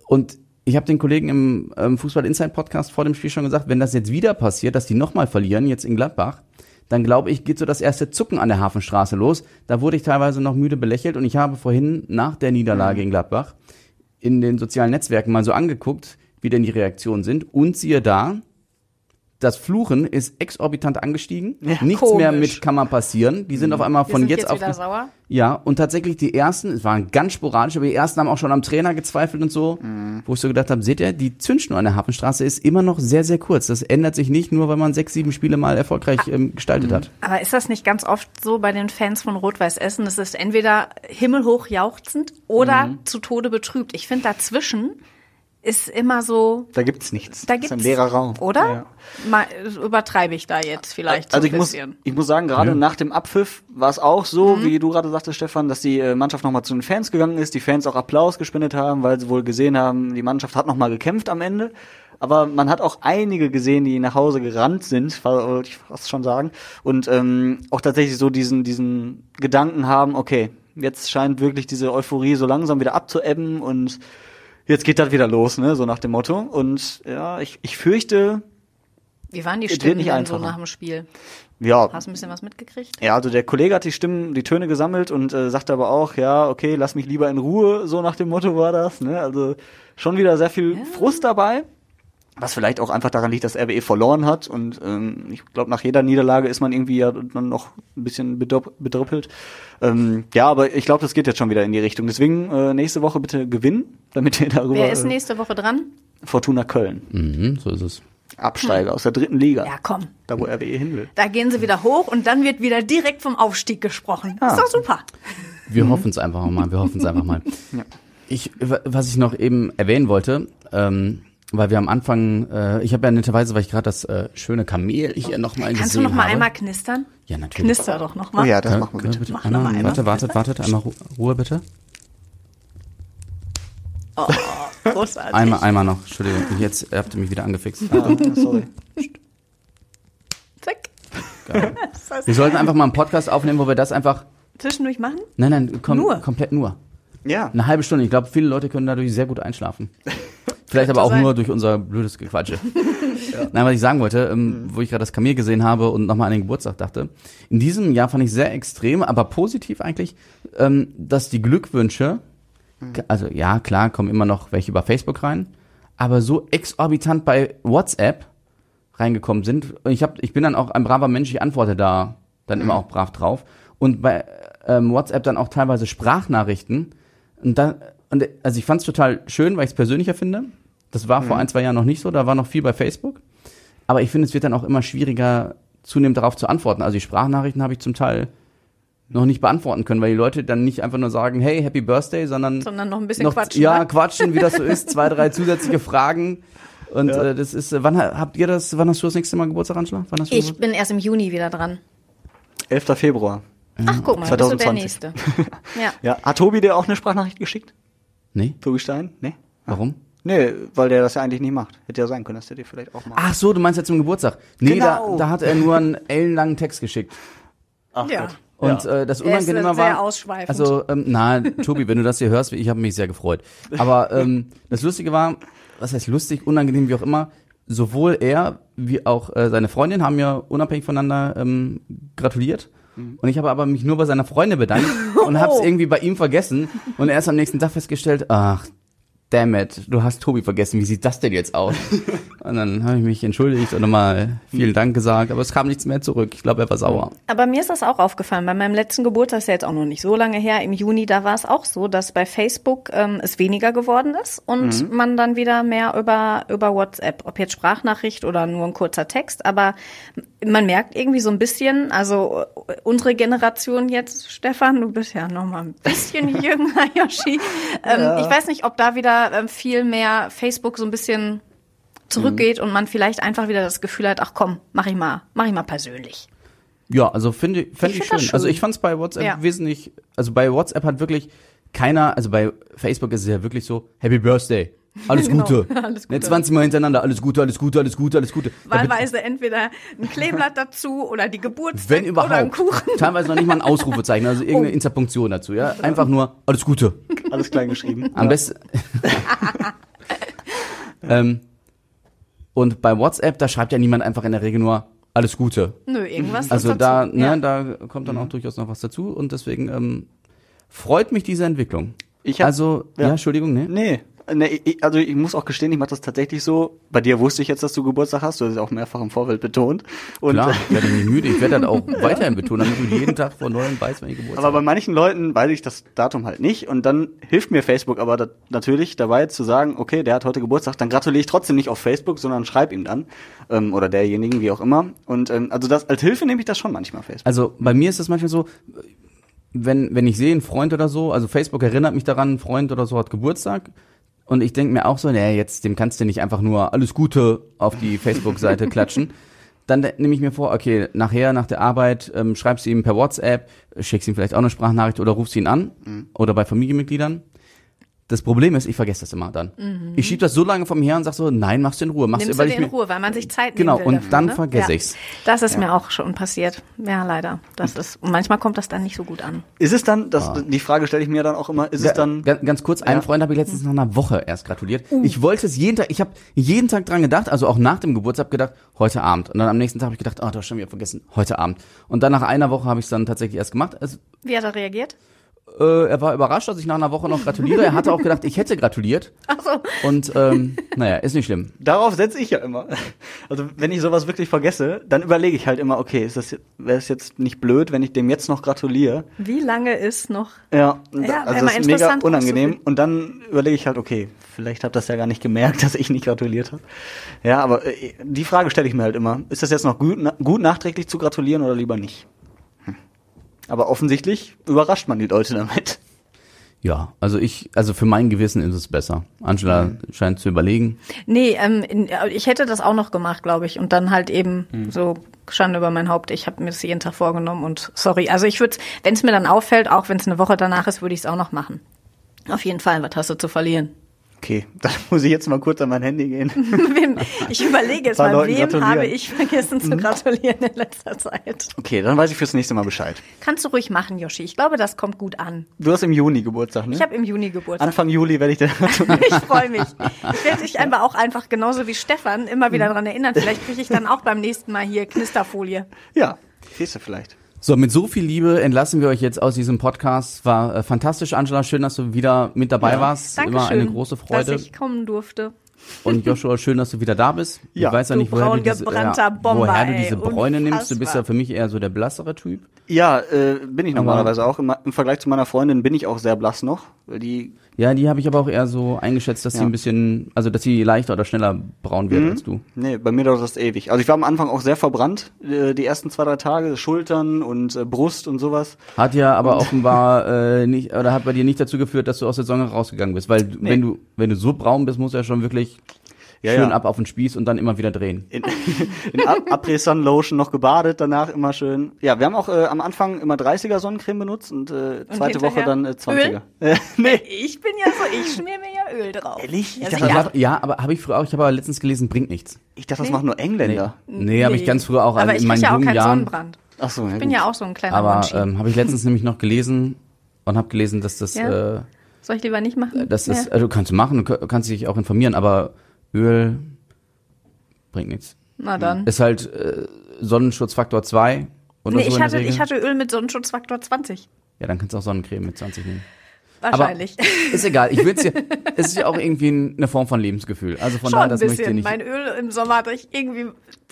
Speaker 2: Und ich habe den Kollegen im ähm, Fußball Inside Podcast vor dem Spiel schon gesagt, wenn das jetzt wieder passiert, dass die nochmal verlieren, jetzt in Gladbach, dann glaube ich, geht so das erste Zucken an der Hafenstraße los. Da wurde ich teilweise noch müde belächelt und ich habe vorhin nach der Niederlage in Gladbach in den sozialen Netzwerken mal so angeguckt, wie denn die Reaktionen sind. Und siehe da, das Fluchen ist exorbitant angestiegen. Nichts mehr
Speaker 5: Komisch.
Speaker 2: mit kann man passieren. Die sind auf einmal von jetzt,
Speaker 5: jetzt
Speaker 2: auf
Speaker 5: wieder sauer.
Speaker 2: ja, und tatsächlich die ersten, es waren ganz sporadisch, aber die ersten haben auch schon am Trainer gezweifelt und so, wo ich so gedacht habe, seht ihr, die Zündschnur an der Hafenstraße ist immer noch sehr, sehr kurz. Das ändert sich nicht nur, weil man sechs, sieben Spiele mal erfolgreich ähm, gestaltet hat.
Speaker 5: Aber ist das nicht ganz oft so bei den Fans von Rot-Weiß Essen? Es ist entweder himmelhoch jauchzend oder
Speaker 2: Mhm.
Speaker 5: zu Tode betrübt. Ich finde, dazwischen ist immer so,
Speaker 4: da gibt's nichts.
Speaker 5: da
Speaker 4: das
Speaker 5: gibt's,
Speaker 4: ist ein leerer Raum.
Speaker 5: oder?
Speaker 4: Ja.
Speaker 5: Mal, übertreibe ich da jetzt vielleicht
Speaker 4: Also
Speaker 5: so
Speaker 4: ich
Speaker 5: ein
Speaker 4: muss,
Speaker 5: bisschen.
Speaker 4: ich muss sagen, gerade
Speaker 2: Ja.
Speaker 4: nach dem Abpfiff war es auch so, wie du gerade sagtest, Stefan, dass die äh, Mannschaft nochmal zu den Fans gegangen ist, die Fans auch Applaus gespendet haben, weil sie wohl gesehen haben, die Mannschaft hat nochmal gekämpft am Ende. Aber man hat auch einige gesehen, die nach Hause gerannt sind, wollte ich fast schon sagen. Und ähm, auch tatsächlich so diesen, diesen Gedanken haben, okay, jetzt scheint wirklich diese Euphorie so langsam wieder abzuebben und jetzt geht das wieder los, ne, so nach dem Motto. Und ja, ich, ich fürchte,
Speaker 5: Wie waren die Stimmen
Speaker 4: nicht
Speaker 5: denn so nach dem Spiel?
Speaker 4: ja,
Speaker 5: Hast du ein bisschen was mitgekriegt?
Speaker 4: ja, also der Kollege hat die Stimmen, die Töne gesammelt und äh, sagte aber auch, ja, okay, lass mich lieber in Ruhe, so nach dem Motto war das. Ne? Also schon wieder sehr viel Frust dabei. Was vielleicht auch einfach daran liegt, dass RWE verloren hat. Und ähm, ich glaube, nach jeder Niederlage ist man irgendwie ja dann noch ein bisschen bedrüpp- bedrüppelt. Ähm, ja, aber ich glaube, das geht jetzt schon wieder in die Richtung. Deswegen äh, nächste Woche bitte gewinnen, damit wir darüber.
Speaker 5: Wer ist
Speaker 4: äh,
Speaker 5: nächste Woche dran?
Speaker 4: Fortuna Köln.
Speaker 2: Mhm, so ist es.
Speaker 4: Absteiger aus der dritten Liga.
Speaker 5: Ja, komm.
Speaker 4: Da, wo RWE hin will.
Speaker 5: Da gehen sie wieder hoch und dann wird wieder direkt vom Aufstieg gesprochen. Ist doch super.
Speaker 2: Wir hoffen es einfach mal, wir hoffen es einfach mal. <laughs> Ich, wa- was ich noch eben erwähnen wollte, ähm, weil wir am Anfang, äh, ich habe ja netterweise, weil ich gerade das äh, schöne Kamel hier nochmal gesehen
Speaker 5: Kannst du noch mal
Speaker 2: habe.
Speaker 5: einmal knistern?
Speaker 2: Ja, natürlich.
Speaker 5: Knister doch noch
Speaker 4: Oh ja, das
Speaker 2: Ja,
Speaker 4: machen wir
Speaker 2: können
Speaker 4: bitte.
Speaker 5: Mach
Speaker 2: einmal,
Speaker 5: noch mal einmal.
Speaker 2: Warte, wartet, wartet, einmal Ru Ruhe bitte.
Speaker 5: Oh, großartig.
Speaker 2: Einmal, einmal noch, Entschuldigung, jetzt habt ihr mich wieder angefixt.
Speaker 4: Ah, sorry. <laughs>
Speaker 5: Zack.
Speaker 2: Geil. <laughs> Wir sollten einfach mal einen Podcast aufnehmen, wo wir das einfach,
Speaker 5: zwischendurch machen?
Speaker 2: nein, nein, kom
Speaker 5: Nur?
Speaker 2: komplett nur.
Speaker 4: Ja.
Speaker 2: Eine halbe Stunde. Ich glaube, viele Leute können dadurch sehr gut einschlafen. <laughs> Vielleicht aber auch
Speaker 5: sein.
Speaker 2: nur durch unser blödes Gequatsche. <laughs> Nein, was ich sagen wollte, ähm, wo ich gerade das Kamel gesehen habe und nochmal an den Geburtstag dachte. In diesem Jahr fand ich sehr extrem, aber positiv eigentlich, ähm, dass die Glückwünsche, also ja, klar, kommen immer noch welche über Facebook rein, aber so exorbitant bei WhatsApp reingekommen sind. Und ich, hab, ich bin dann auch ein braver Mensch, ich antworte da dann immer auch brav drauf. Und bei ähm, WhatsApp dann auch teilweise Sprachnachrichten. Und dann, und, also ich fand es total schön, weil ich es persönlicher finde. Das war vor ein, zwei Jahren noch nicht so, da war noch viel bei Facebook. Aber ich finde, es wird dann auch immer schwieriger, zunehmend darauf zu antworten. Also die Sprachnachrichten habe ich zum Teil noch nicht beantworten können, weil die Leute dann nicht einfach nur sagen, hey, Happy Birthday, sondern
Speaker 5: Sondern noch ein bisschen
Speaker 2: noch,
Speaker 5: quatschen,
Speaker 2: Ja,
Speaker 5: ne?
Speaker 2: quatschen, wie das so ist, zwei, drei <laughs> zusätzliche Fragen. Und äh, das ist, äh, wann ha- habt ihr das, wann hast du das nächste Mal Geburtstag, Angela? Wann hast du
Speaker 5: Ich
Speaker 2: Geburtstag?
Speaker 5: bin erst im Juni wieder dran.
Speaker 4: 11. Februar.
Speaker 5: Ach, guck mal, bist du der
Speaker 4: 2020.
Speaker 5: Nächste. <laughs> Ja.
Speaker 4: Ja, hat Tobi dir auch eine Sprachnachricht geschickt?
Speaker 2: Nee,
Speaker 4: Tobi Stein? Nee?
Speaker 2: warum?
Speaker 4: Nee, weil der das ja eigentlich nicht macht. Hätte ja sein können, dass der dir vielleicht auch macht.
Speaker 2: Ach so, du meinst jetzt zum Geburtstag. Nee,
Speaker 4: Genau.
Speaker 2: da, da hat er nur einen ellenlangen Text geschickt.
Speaker 4: Ach
Speaker 5: Ja.
Speaker 4: Gott.
Speaker 2: Und äh, das
Speaker 5: Er ist,
Speaker 2: Unangenehme
Speaker 5: sehr
Speaker 2: war, also ähm, na, Tobi, wenn du das hier hörst, ich habe mich sehr gefreut. Aber ähm, das Lustige war, was heißt lustig, unangenehm wie auch immer, sowohl er wie auch äh, seine Freundin haben mir unabhängig voneinander ähm, gratuliert. Und ich habe aber mich nur bei seiner Freundin bedankt <laughs> und habe es
Speaker 5: Oh.
Speaker 2: irgendwie bei ihm vergessen und erst am nächsten Tag festgestellt, ach, damn it, du hast Tobi vergessen, wie sieht das denn jetzt aus? <laughs> und dann habe ich mich entschuldigt und nochmal vielen Dank gesagt, aber es kam nichts mehr zurück. Ich glaube, er war sauer.
Speaker 5: Aber mir ist das auch aufgefallen. Bei meinem letzten Geburtstag ist ja jetzt auch noch nicht so lange her. Im Juni, da war es auch so, dass bei Facebook ähm, es weniger geworden ist und man dann wieder mehr über, über WhatsApp, ob jetzt Sprachnachricht oder nur ein kurzer Text. Aber man merkt irgendwie so ein bisschen, also äh, unsere Generation jetzt, Stefan, du bist ja noch mal ein bisschen <laughs> jünger, Yoshi. Ähm, Ich weiß nicht, ob da wieder ähm, viel mehr Facebook so ein bisschen zurückgeht und man vielleicht einfach wieder das Gefühl hat, ach komm, mach ich mal, mach ich mal persönlich.
Speaker 2: Ja, also finde fände
Speaker 5: Ich
Speaker 2: ich,
Speaker 5: find das
Speaker 2: schön. Also
Speaker 5: schön.
Speaker 2: ich fand es bei WhatsApp
Speaker 5: Ja.
Speaker 2: wesentlich, also bei WhatsApp hat wirklich keiner, also bei Facebook ist es ja wirklich so, Happy Birthday. Alles <laughs>
Speaker 5: Genau, <laughs>
Speaker 2: Gute.
Speaker 5: alles
Speaker 2: Ne,
Speaker 5: Gute.
Speaker 2: 20 Mal hintereinander, alles Gute, alles Gute, alles Gute, alles Gute.
Speaker 5: Wahlweise entweder ein Kleeblatt dazu oder die Geburtstag
Speaker 2: wenn
Speaker 5: oder ein. Kuchen.
Speaker 2: Teilweise noch nicht mal ein <laughs> Ausrufezeichen, also irgendeine
Speaker 5: Oh.
Speaker 2: Interpunktion dazu, ja. Einfach nur, alles Gute.
Speaker 4: Alles klein geschrieben.
Speaker 2: Am besten. <laughs> ähm, und bei WhatsApp, da schreibt ja niemand einfach in der Regel nur alles Gute.
Speaker 5: Nö, irgendwas
Speaker 2: Also
Speaker 5: dazu.
Speaker 2: da, ne,
Speaker 5: ja.
Speaker 2: da kommt dann auch durchaus noch was dazu und deswegen ähm, freut mich diese Entwicklung.
Speaker 4: Ich hab-
Speaker 2: also, ja,
Speaker 4: ja.
Speaker 2: Entschuldigung, ne?
Speaker 4: Nee. Ich, also ich muss auch gestehen, ich mache das tatsächlich so. Bei dir wusste ich jetzt, dass du Geburtstag hast. Du hast es auch mehrfach im Vorfeld betont. Und,
Speaker 2: Klar, ich werde nicht müde. Ich werde das auch <laughs> weiterhin betonen, damit du jeden Tag von neuem weißt, wenn ich Geburtstag
Speaker 4: Aber bei manchen Leuten weiß ich das Datum halt nicht und dann hilft mir Facebook aber da, natürlich dabei zu sagen, okay, der hat heute Geburtstag, dann gratuliere ich trotzdem nicht auf Facebook, sondern schreib ihm dann ähm, oder derjenigen, wie auch immer. Und ähm, also das als Hilfe nehme ich das schon manchmal Facebook.
Speaker 2: Also bei mir ist das manchmal so, wenn, wenn ich sehe, ein Freund oder so, also Facebook erinnert mich daran, ein Freund oder so hat Geburtstag. Und ich denke mir auch so, nee, jetzt, dem kannst du nicht einfach nur alles Gute auf die Facebook-Seite <laughs> klatschen. Dann nehme ich mir vor, okay, nachher, nach der Arbeit, ähm, schreibst du ihm per WhatsApp, schickst ihm vielleicht auch eine Sprachnachricht oder rufst ihn an. Oder bei Familienmitgliedern. Das Problem ist, ich vergesse das immer dann. Ich schieb das so lange vom her und sag so, nein, machst du in Ruhe. Machst
Speaker 5: Nimmst
Speaker 2: weil
Speaker 5: du
Speaker 2: ich
Speaker 5: dir in
Speaker 2: mir,
Speaker 5: Ruhe, weil man sich Zeit
Speaker 2: Genau,
Speaker 5: nehmen will
Speaker 2: und
Speaker 5: dafür,
Speaker 2: dann
Speaker 5: ne?
Speaker 2: vergesse
Speaker 5: ja.
Speaker 2: ich's.
Speaker 5: Das ist mir auch schon passiert. Ja, leider. Das ist, und manchmal kommt das dann nicht so gut an.
Speaker 4: Ist es dann, das, die Frage stelle ich mir dann auch immer, ist es dann,
Speaker 2: Ga- ganz kurz, einem
Speaker 4: Ja.
Speaker 2: Freund habe ich letztens nach einer Woche erst gratuliert.
Speaker 5: Uh.
Speaker 2: Ich wollte es jeden Tag, ich habe jeden Tag dran gedacht, also auch nach dem Geburtstag gedacht, heute Abend. Und dann am nächsten Tag habe ich gedacht, oh, du hast schon wieder vergessen, heute Abend. Und dann nach einer Woche habe ich es dann tatsächlich erst gemacht. Es,
Speaker 5: Wie hat er reagiert?
Speaker 2: Äh, er war überrascht, dass ich nach einer Woche noch gratuliere. Er hatte auch gedacht, ich hätte gratuliert.
Speaker 5: Ach so.
Speaker 2: Und ähm, naja, ist nicht schlimm.
Speaker 4: darauf setze ich ja immer. Also wenn ich sowas wirklich vergesse, dann überlege ich halt immer, okay, ist das wäre es jetzt nicht blöd, wenn ich dem jetzt noch gratuliere?
Speaker 5: Wie lange ist noch?
Speaker 4: Ja,
Speaker 5: Ja,
Speaker 4: also das ist mega
Speaker 5: interessant
Speaker 4: unangenehm. Und dann überlege ich halt, okay, vielleicht habt das ja gar nicht gemerkt, <laughs> dass ich nicht gratuliert habe. Ja, aber äh, die Frage stelle ich mir halt immer. Ist das jetzt noch gut, na, gut nachträglich zu gratulieren oder lieber nicht? Aber offensichtlich überrascht man die Leute damit.
Speaker 2: Ja, also ich, also für mein Gewissen ist es besser. Angela
Speaker 5: Mhm.
Speaker 2: scheint zu überlegen.
Speaker 5: Nee, ähm, ich hätte das auch noch gemacht, glaube ich. Und dann halt eben
Speaker 2: Hm.
Speaker 5: so Schande über mein Haupt. Ich habe mir das jeden Tag vorgenommen und sorry. Also ich würde, wenn es mir dann auffällt, auch wenn es eine Woche danach ist, würde ich es auch noch machen. Auf jeden Fall, was hast du zu verlieren?
Speaker 4: Okay, <laughs> dann muss ich jetzt mal kurz an mein Handy gehen. <laughs>
Speaker 5: Ich überlege jetzt mal,
Speaker 4: Leuten
Speaker 5: wem.
Speaker 4: Mhm.
Speaker 5: habe ich vergessen zu gratulieren in letzter Zeit?
Speaker 4: Okay, dann weiß ich fürs nächste Mal Bescheid.
Speaker 5: Kannst du ruhig machen, Yoshi. Ich glaube, das kommt gut an.
Speaker 4: Du hast im Juni Geburtstag, ne?
Speaker 5: Ich habe im Juni Geburtstag.
Speaker 4: Anfang Juli werde ich dir <laughs> gratulieren.
Speaker 5: Ich freue mich. Ich werde dich aber auch einfach genauso wie Stefan immer wieder daran erinnern. Vielleicht kriege ich dann auch beim nächsten Mal hier Knisterfolie.
Speaker 4: ja, kriegst du vielleicht.
Speaker 2: So, mit so viel Liebe entlassen wir euch jetzt aus diesem Podcast. War äh, fantastisch, Angela. Schön, dass du wieder mit dabei warst.
Speaker 5: Dankeschön,
Speaker 2: Immer eine große Freude.
Speaker 5: dass ich kommen durfte.
Speaker 2: Und Joshua, schön, dass du wieder da bist.
Speaker 4: Ja,
Speaker 2: ich weiß ja nicht, woher du, diese, ja,
Speaker 5: Bomber,
Speaker 2: woher du
Speaker 5: ey,
Speaker 2: diese Bräune nimmst. Du bist ja
Speaker 5: unfassbar.
Speaker 2: für mich eher so der blassere Typ.
Speaker 4: Ja, äh, bin ich normalerweise auch. Im, Im Vergleich zu meiner Freundin bin ich auch sehr blass noch. Die,
Speaker 2: Ja, die habe ich aber auch eher so eingeschätzt, dass sie
Speaker 4: Ja.
Speaker 2: ein bisschen, also dass sie leichter oder schneller braun wird
Speaker 4: Mhm.
Speaker 2: als du.
Speaker 4: nee, bei mir dauert das ewig. Also ich war am Anfang auch sehr verbrannt, äh, die ersten zwei, drei Tage, Schultern und äh, Brust und sowas.
Speaker 2: Hat ja aber offenbar <laughs> äh, nicht, oder hat bei dir nicht dazu geführt, dass du aus der Sonne rausgegangen bist. Weil
Speaker 4: Nee.
Speaker 2: wenn du, wenn du so braun bist, musst du ja schon wirklich
Speaker 4: Ja,
Speaker 2: schön
Speaker 4: ja.
Speaker 2: ab auf den Spieß und dann immer wieder drehen.
Speaker 4: In, <laughs> in Après-Sun-Lotion noch gebadet, danach immer schön. Ja, wir haben auch äh, am Anfang immer 30er Sonnencreme benutzt und äh, zweite Woche
Speaker 5: hinterher
Speaker 4: dann äh, 20er. Äh, <laughs> nee.
Speaker 5: Ich bin ja so, ich schmier mir ja Öl drauf.
Speaker 4: Ehrlich? Ich
Speaker 5: Ja,
Speaker 4: dachte,
Speaker 2: Also,
Speaker 5: sicher.
Speaker 2: hab, ja, aber habe ich früher auch, ich habe aber letztens gelesen, bringt nichts.
Speaker 4: Ich dachte, das machen nur Engländer.
Speaker 2: Nee, habe ich ganz früher auch
Speaker 5: Aber
Speaker 2: in
Speaker 5: ich
Speaker 2: meinen
Speaker 5: ja auch
Speaker 2: jungen
Speaker 5: keinen
Speaker 2: Jahren.
Speaker 5: Sonnenbrand.
Speaker 4: Ach so, ja,
Speaker 5: Ich bin
Speaker 4: gut.
Speaker 5: ja auch so ein kleiner
Speaker 2: Aber
Speaker 5: Monchi.
Speaker 2: ähm, habe ich letztens <laughs> nämlich noch gelesen und habe gelesen, dass das,
Speaker 5: Ja.
Speaker 2: äh,
Speaker 5: Soll ich lieber nicht machen?
Speaker 2: das ist,
Speaker 5: Ja.
Speaker 2: also kannst du machen, du kannst dich auch informieren, aber Öl bringt nichts.
Speaker 5: Na dann.
Speaker 2: Ist halt äh, Sonnenschutzfaktor 2 oder
Speaker 5: Nee,
Speaker 2: so
Speaker 5: ich hatte, ich hatte Öl mit Sonnenschutzfaktor 20.
Speaker 2: ja, dann kannst du auch Sonnencreme mit 20 nehmen.
Speaker 5: Wahrscheinlich.
Speaker 2: Aber ist egal, ich will's dir, <laughs> es ist ja auch irgendwie eine Form von Lebensgefühl. Also von
Speaker 5: Schon
Speaker 2: daher,
Speaker 5: ein
Speaker 2: das möchte ich dir
Speaker 5: bisschen.
Speaker 2: nicht.
Speaker 5: Mein Öl im Sommer hatte ich irgendwie,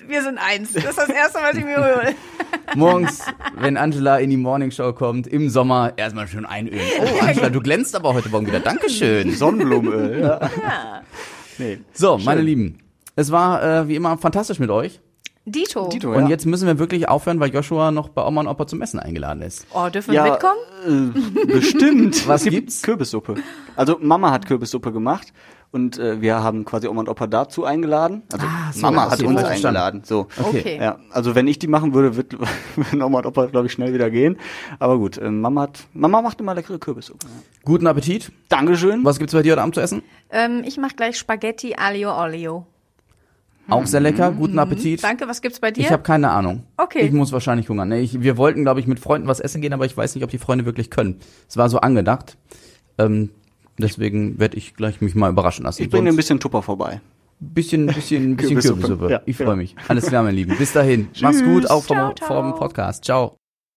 Speaker 5: wir sind eins. Das ist das erste, was ich mir hole. <laughs>
Speaker 2: Morgens, wenn Angela in die Morningshow kommt, im Sommer, erstmal schön einölen. Oh, <laughs> Angela, du glänzt aber heute Morgen wieder. Dankeschön.
Speaker 4: Sonnenblumenöl. Ja.
Speaker 5: Ja.
Speaker 4: Nee.
Speaker 2: So, meine Lieben, es war äh, wie immer fantastisch mit euch.
Speaker 5: Dito.
Speaker 4: Dito,
Speaker 2: Und
Speaker 4: ja.
Speaker 2: jetzt müssen wir wirklich aufhören, weil Joshua noch bei Oma und Opa zum Essen eingeladen ist.
Speaker 5: Oh, dürfen wir
Speaker 4: Ja,
Speaker 5: mitkommen?
Speaker 4: äh, bestimmt. <laughs>
Speaker 2: Was gibt's?
Speaker 4: Kürbissuppe. Also Mama hat Kürbissuppe gemacht und äh, wir haben quasi Oma und Opa dazu eingeladen. Also
Speaker 2: Ah, so,
Speaker 4: Mama hat uns eingeladen. So.
Speaker 2: Okay.
Speaker 5: Okay.
Speaker 4: Ja, also wenn ich die machen würde, wird, <laughs> würden Oma und Opa, glaube ich, schnell wieder gehen. Aber gut, äh, Mama hat, Mama macht immer leckere Kürbissuppe.
Speaker 2: Guten Appetit.
Speaker 4: Dankeschön.
Speaker 2: Was gibt's bei dir heute Abend zu essen?
Speaker 5: Ähm, ich mache gleich Spaghetti Aglio Olio.
Speaker 2: Auch sehr lecker. Guten Appetit.
Speaker 5: Mhm. Danke, was gibt's bei dir?
Speaker 2: Ich habe keine Ahnung.
Speaker 5: Okay.
Speaker 2: Ich muss wahrscheinlich hungern. Nee, ich, wir wollten, glaube ich, mit Freunden was essen gehen, aber ich weiß nicht, ob die Freunde wirklich können. Es war so angedacht. Ähm, deswegen werde ich gleich mich mal überraschen lassen.
Speaker 4: Ich bringe dir ein bisschen Tupper vorbei.
Speaker 2: bisschen, bisschen, <laughs> bisschen
Speaker 4: Kürbissuppe.
Speaker 2: Kürbissuppe.
Speaker 4: Ja,
Speaker 2: ich
Speaker 4: genau.
Speaker 2: freue mich. Alles klar, mein Lieben. Bis dahin. Mach's gut, auch vom,
Speaker 5: Ciao, ciao.
Speaker 2: vom Podcast. Ciao.